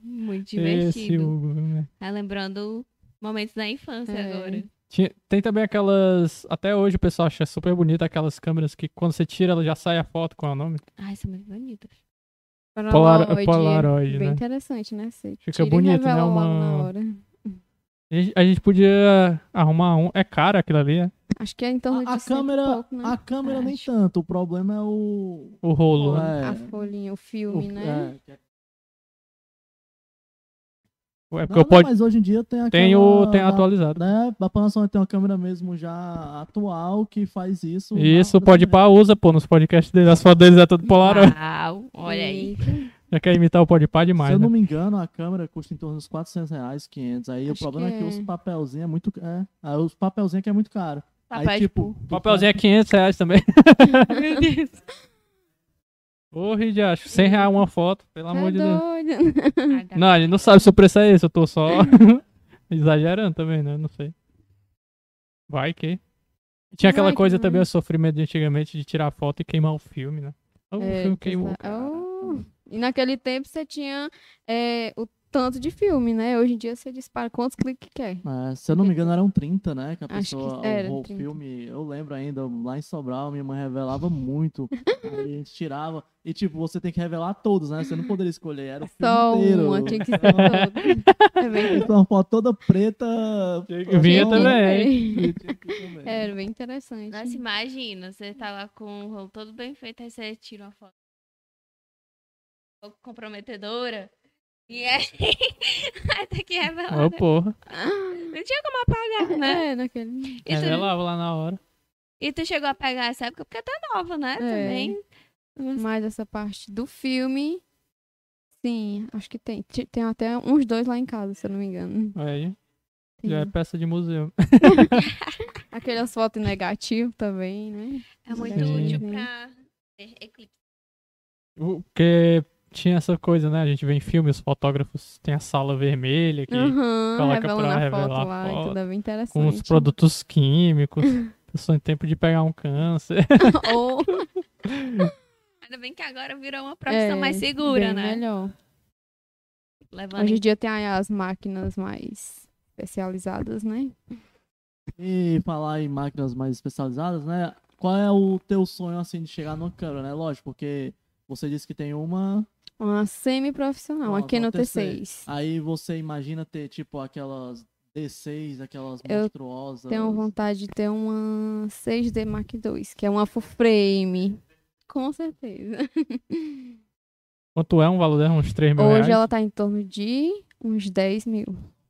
Muito Esse divertido. Hugo, né? Tá lembrando momentos da infância É. agora. Tinha- tem também aquelas. Até hoje o pessoal acha super bonita aquelas câmeras que quando você tira ela já sai a foto com o nome. Ai, são muito bonitas. Polar- Polaroid, Polaroid, Bem né? interessante, né? Você Fica bonito, né? Uma- na hora. A gente, a gente podia arrumar um. É caro aquilo ali, é? Acho que é em torno de A, câmera, pouco, né? a câmera nem Acho. tanto. O problema é o. O rolo, né? é. A folhinha, o filme, o- né? é, É Não, porque eu não, pode... mas hoje em dia tem aquela... tem, o... atualizado. Né, a Panasonic tem uma câmera mesmo já atual que faz isso. Isso, pode pra usa, pô, nos podcasts dele. As fotos deles é tudo Polaroid. Uau, olha aí. Já quer imitar o pode pá Se demais, eu né? não me engano, a câmera custa em torno dos 400 reais, 500. Aí o Acho problema que é que é. os papelzinhos é muito... É, aí os papelzinhos que é muito caro. Papel aí, tipo... O papelzinho é 500 reais também. Meu Deus. Ô, Ridiacho, 100 reais uma foto, pelo amor é de Deus. doido. Não, ele não sabe se o preço é esse, eu tô só exagerando também, né? Não sei. Vai que. Tinha aquela Vai coisa também, o sofrimento de antigamente de tirar foto e queimar o filme, né? O É, filme queimou. exa- Oh, E naquele tempo você tinha é, o tanto de filme, né? Hoje em dia você dispara quantos cliques quer. É, se eu não me engano, eram 30, né? Que a Acho que pessoa, era o, o 30. filme, eu lembro ainda, lá em Sobral, minha mãe revelava muito. a gente tirava. E, tipo, você tem que revelar todos, né? Você não poderia escolher, era o filme Só inteiro. uma, tinha que ser todo. É Então, uma foto toda preta. Vinha que também. que. Era bem interessante. Nossa, imagina, você tá lá com o rolo todo bem feito, aí você tira uma foto um pouco comprometedora. E aí, aí tem que revelar. Ô, porra. Não tinha como apagar, né? É, naquele. E tu, Revelava lá na hora. e tu chegou a pegar essa época porque tá nova, né? É. Também. Mas essa parte do filme. Sim, acho que tem. Tem até uns dois lá em casa, se eu não me engano. Aí, Tem. já é peça de museu. Aquelas fotos negativas também, né? É muito Sim. útil pra ter eclipse. Porque tinha essa coisa, né? A gente vê em filme, os fotógrafos têm a sala vermelha que, Aham, coloca pra a revelar foto lá e foto, é bem interessante. com os produtos químicos. Pessoa em tempo de pegar um câncer. Ou Ainda bem que agora virou uma profissão É, mais segura, bem né? melhor. Levando Hoje em em dia tem aí as máquinas mais especializadas, né? E falar em máquinas mais especializadas, né? Qual é o teu sonho, assim, de chegar numa câmera, né? Lógico, porque você disse que tem uma... Uma semi-profissional, uma Pronto, Canon uma T6. Aí você imagina ter, tipo, aquelas D6, aquelas Eu monstruosas. Tenho vontade de ter uma 6D Mark II, que é uma full frame. Com certeza. Quanto é um valor dela? Uns 3 mil Hoje reais? ela tá em torno de uns 10 mil.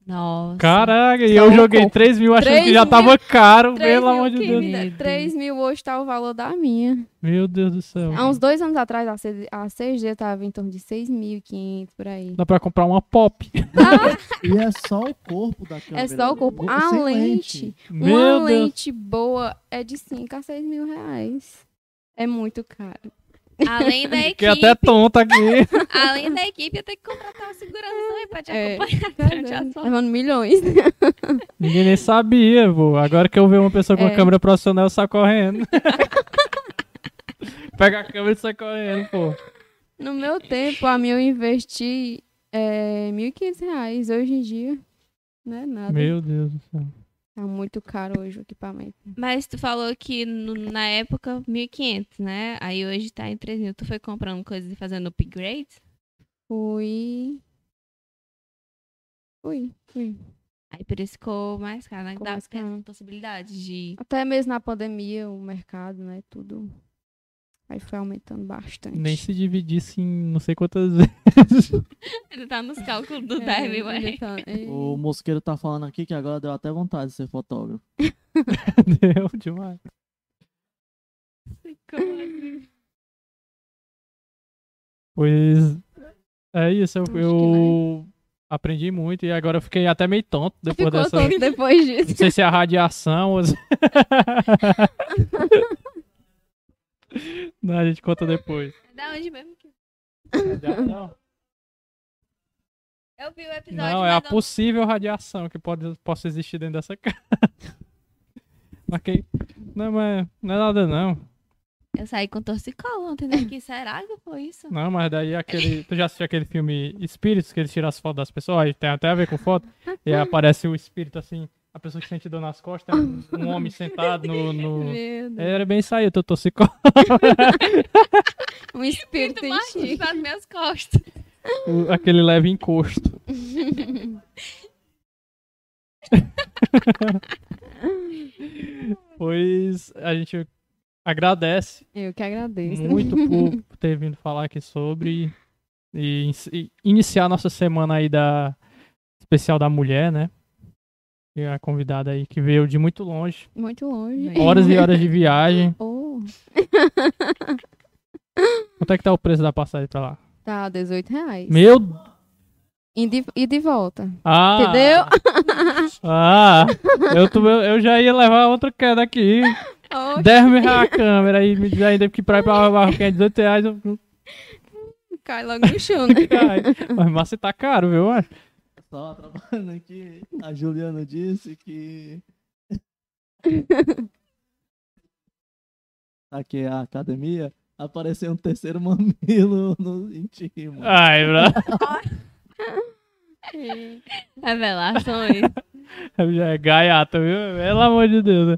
Nossa. Caraca, e eu joguei pouco. 3 mil achando que 3 já mil- tava caro, 3 pelo mil, amor de que Deus. me dá- Meu 3 mil hoje tá o valor da minha. Meu Deus do céu. Há uns dois anos atrás, a 6D a 6D tava em torno de 6.500 por aí. Dá pra comprar uma pop. E é só o corpo da câmera. É só o corpo. Sem A lente, Meu uma Deus. lente boa é de 5 a 6 mil reais. É muito caro. Além da Fiquei equipe, até tonta aqui. além da equipe, eu tenho que contratar uma segurança aí pra te É. acompanhar Tá fotos. Levando milhões. Ninguém nem sabia, pô. Agora que eu ver uma pessoa com uma É. câmera profissional, eu saio correndo. Pega a câmera e sai correndo, pô. No meu tempo, a minha eu investi é, 1.500 reais. Hoje em dia, não é nada. Meu Deus do céu. Tá muito caro hoje o equipamento. Mas tu falou que no- na época 1.500, né? Aí hoje tá em 3.000. Tu foi comprando coisas e fazendo upgrade? Fui. Fui, fui. Aí por isso ficou mais caro, né? Ficou Dá mais caro. possibilidade de... Até mesmo na pandemia, o mercado, né? Tudo. Aí foi aumentando bastante. Nem se dividisse em não sei quantas vezes. Ele tá nos cálculos do É, 10 mil, ele aí. tá- é. O Mosqueiro tá falando aqui que agora deu até vontade de ser fotógrafo. Deu demais. Pois é isso, eu, eu aprendi muito e agora eu fiquei até meio tonto depois Ficou dessa. tonto depois Não disso. sei se é a radiação ou. Não, a gente conta depois. Da onde mesmo que... Radiação? Eu vi o episódio, Não, é a possível radiação que pode, possa existir dentro dessa casa. Que... Não, mas não é nada não. Eu saí com torcicolo ontem, né? Que será que foi isso? Não, mas daí aquele. Tu já assistiu aquele filme Espíritos, que eles tiram as fotos das pessoas? Aí tem até a ver com foto. E aí aparece o espírito assim, a pessoa que sente dor nas costas, um, um homem sentado no. no... Era bem isso aí, eu tô torcicolo. Um espírito mais nas minhas costas. O- aquele leve encosto. Pois a gente agradece Eu que agradeço. muito por ter vindo falar aqui sobre e, e iniciar a nossa semana aí da especial da mulher, né? E a convidada aí que veio de muito longe, Muito longe. Horas e horas de viagem. Oh, Quanto é que tá o preço da passagem pra lá? tá, 18 reais. Meu E de, e de volta. Ah! Entendeu? Ah! Eu, tô- eu já ia levar outra queda aqui. Oxe, 10 mil reais a câmera e me diz ainda que pra ir pra Barroquinha é 18 reais. Eu, cai logo no chão, né? Ai, mas massa tá caro, viu? Só trabalhando aqui, a Juliana disse que. Aqui é a academia, apareceu um terceiro mamilo no intimo. Ai, bro. Revelações. Já é gaiata, viu? Pelo amor de Deus. né?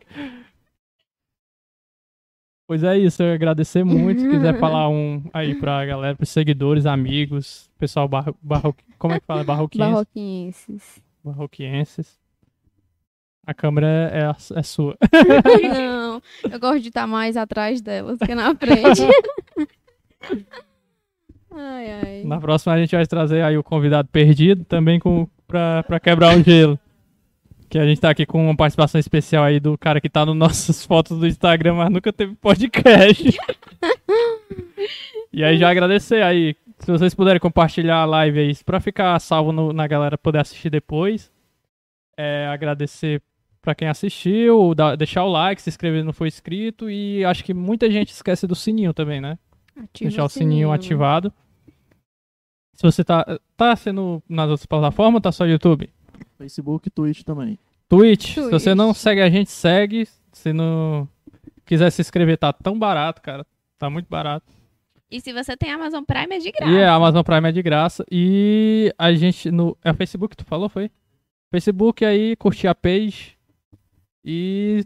Pois é isso, eu agradecer muito. Se quiser falar um aí pra galera, pros seguidores, amigos, pessoal barro, barro, como é que fala? Barroquenses. Barroquenses. Barroquienses. A câmera é, é sua. Não, eu gosto de estar mais atrás delas que na frente. ai, ai. Na próxima a gente vai trazer aí o convidado perdido também com, pra, pra quebrar o gelo. Que a gente tá aqui com uma participação especial aí do cara que tá nas nossas fotos do Instagram, mas nunca teve podcast. e aí já agradecer aí. Se vocês puderem compartilhar a live aí pra ficar salvo no- na galera poder assistir depois. É, agradecer pra quem assistiu, deixar o like, se inscrever se não for inscrito. E acho que muita gente esquece do sininho também, né? Ativa deixar o sininho ativado. Se você tá, tá sendo nas outras plataformas, tá só YouTube? Facebook e Twitch também. Twitch. Se você Twitch. não segue a gente, segue. Se não quiser se inscrever, tá tão barato, cara. Tá muito barato. E se você tem Amazon Prime, é de graça. E a Amazon Prime é de graça. E a gente no. É o Facebook que tu falou, foi? Facebook aí, curtir a page. E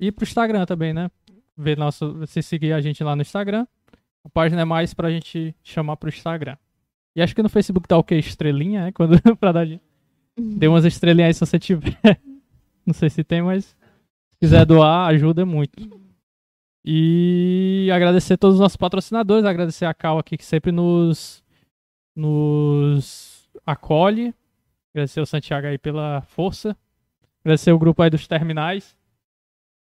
ir pro Instagram também, né? Ver nosso. Se seguir a gente lá no Instagram. A página é mais pra gente chamar pro Instagram. E acho que no Facebook tá o quê? Estrelinha, né? Quando, pra dar. Dê umas estrelinhas aí se você tiver. Não sei se tem, mas se quiser doar, ajuda muito. E agradecer a todos os nossos patrocinadores, agradecer a Cal aqui que sempre nos, nos acolhe. Agradecer o Santiago aí pela força. Agradecer o grupo aí dos terminais.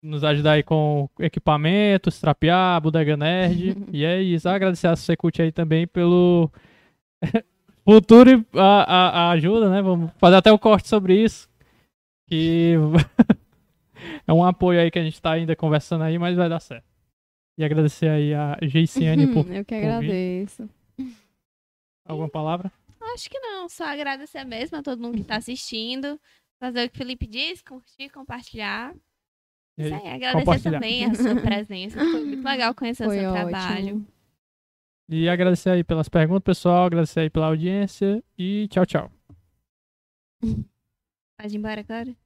Nos ajudar aí com equipamentos, trapear, Bodega Nerd. e é isso. Agradecer a Secult aí também pelo futuro e a, a- a ajuda, né? Vamos fazer até o corte sobre isso. Que é um apoio aí que a gente tá ainda conversando aí, mas vai dar certo. E agradecer aí a Geiciane por Eu que vir. agradeço. alguma palavra. Acho que não, só agradecer mesmo a todo mundo que tá assistindo. Fazer o que o Felipe disse, curtir, compartilhar. Isso aí, agradecer também a sua presença. Foi muito legal conhecer Foi o seu ótimo. trabalho. E agradecer aí pelas perguntas, pessoal. Agradecer aí pela audiência. E tchau, tchau. Pode ir embora agora?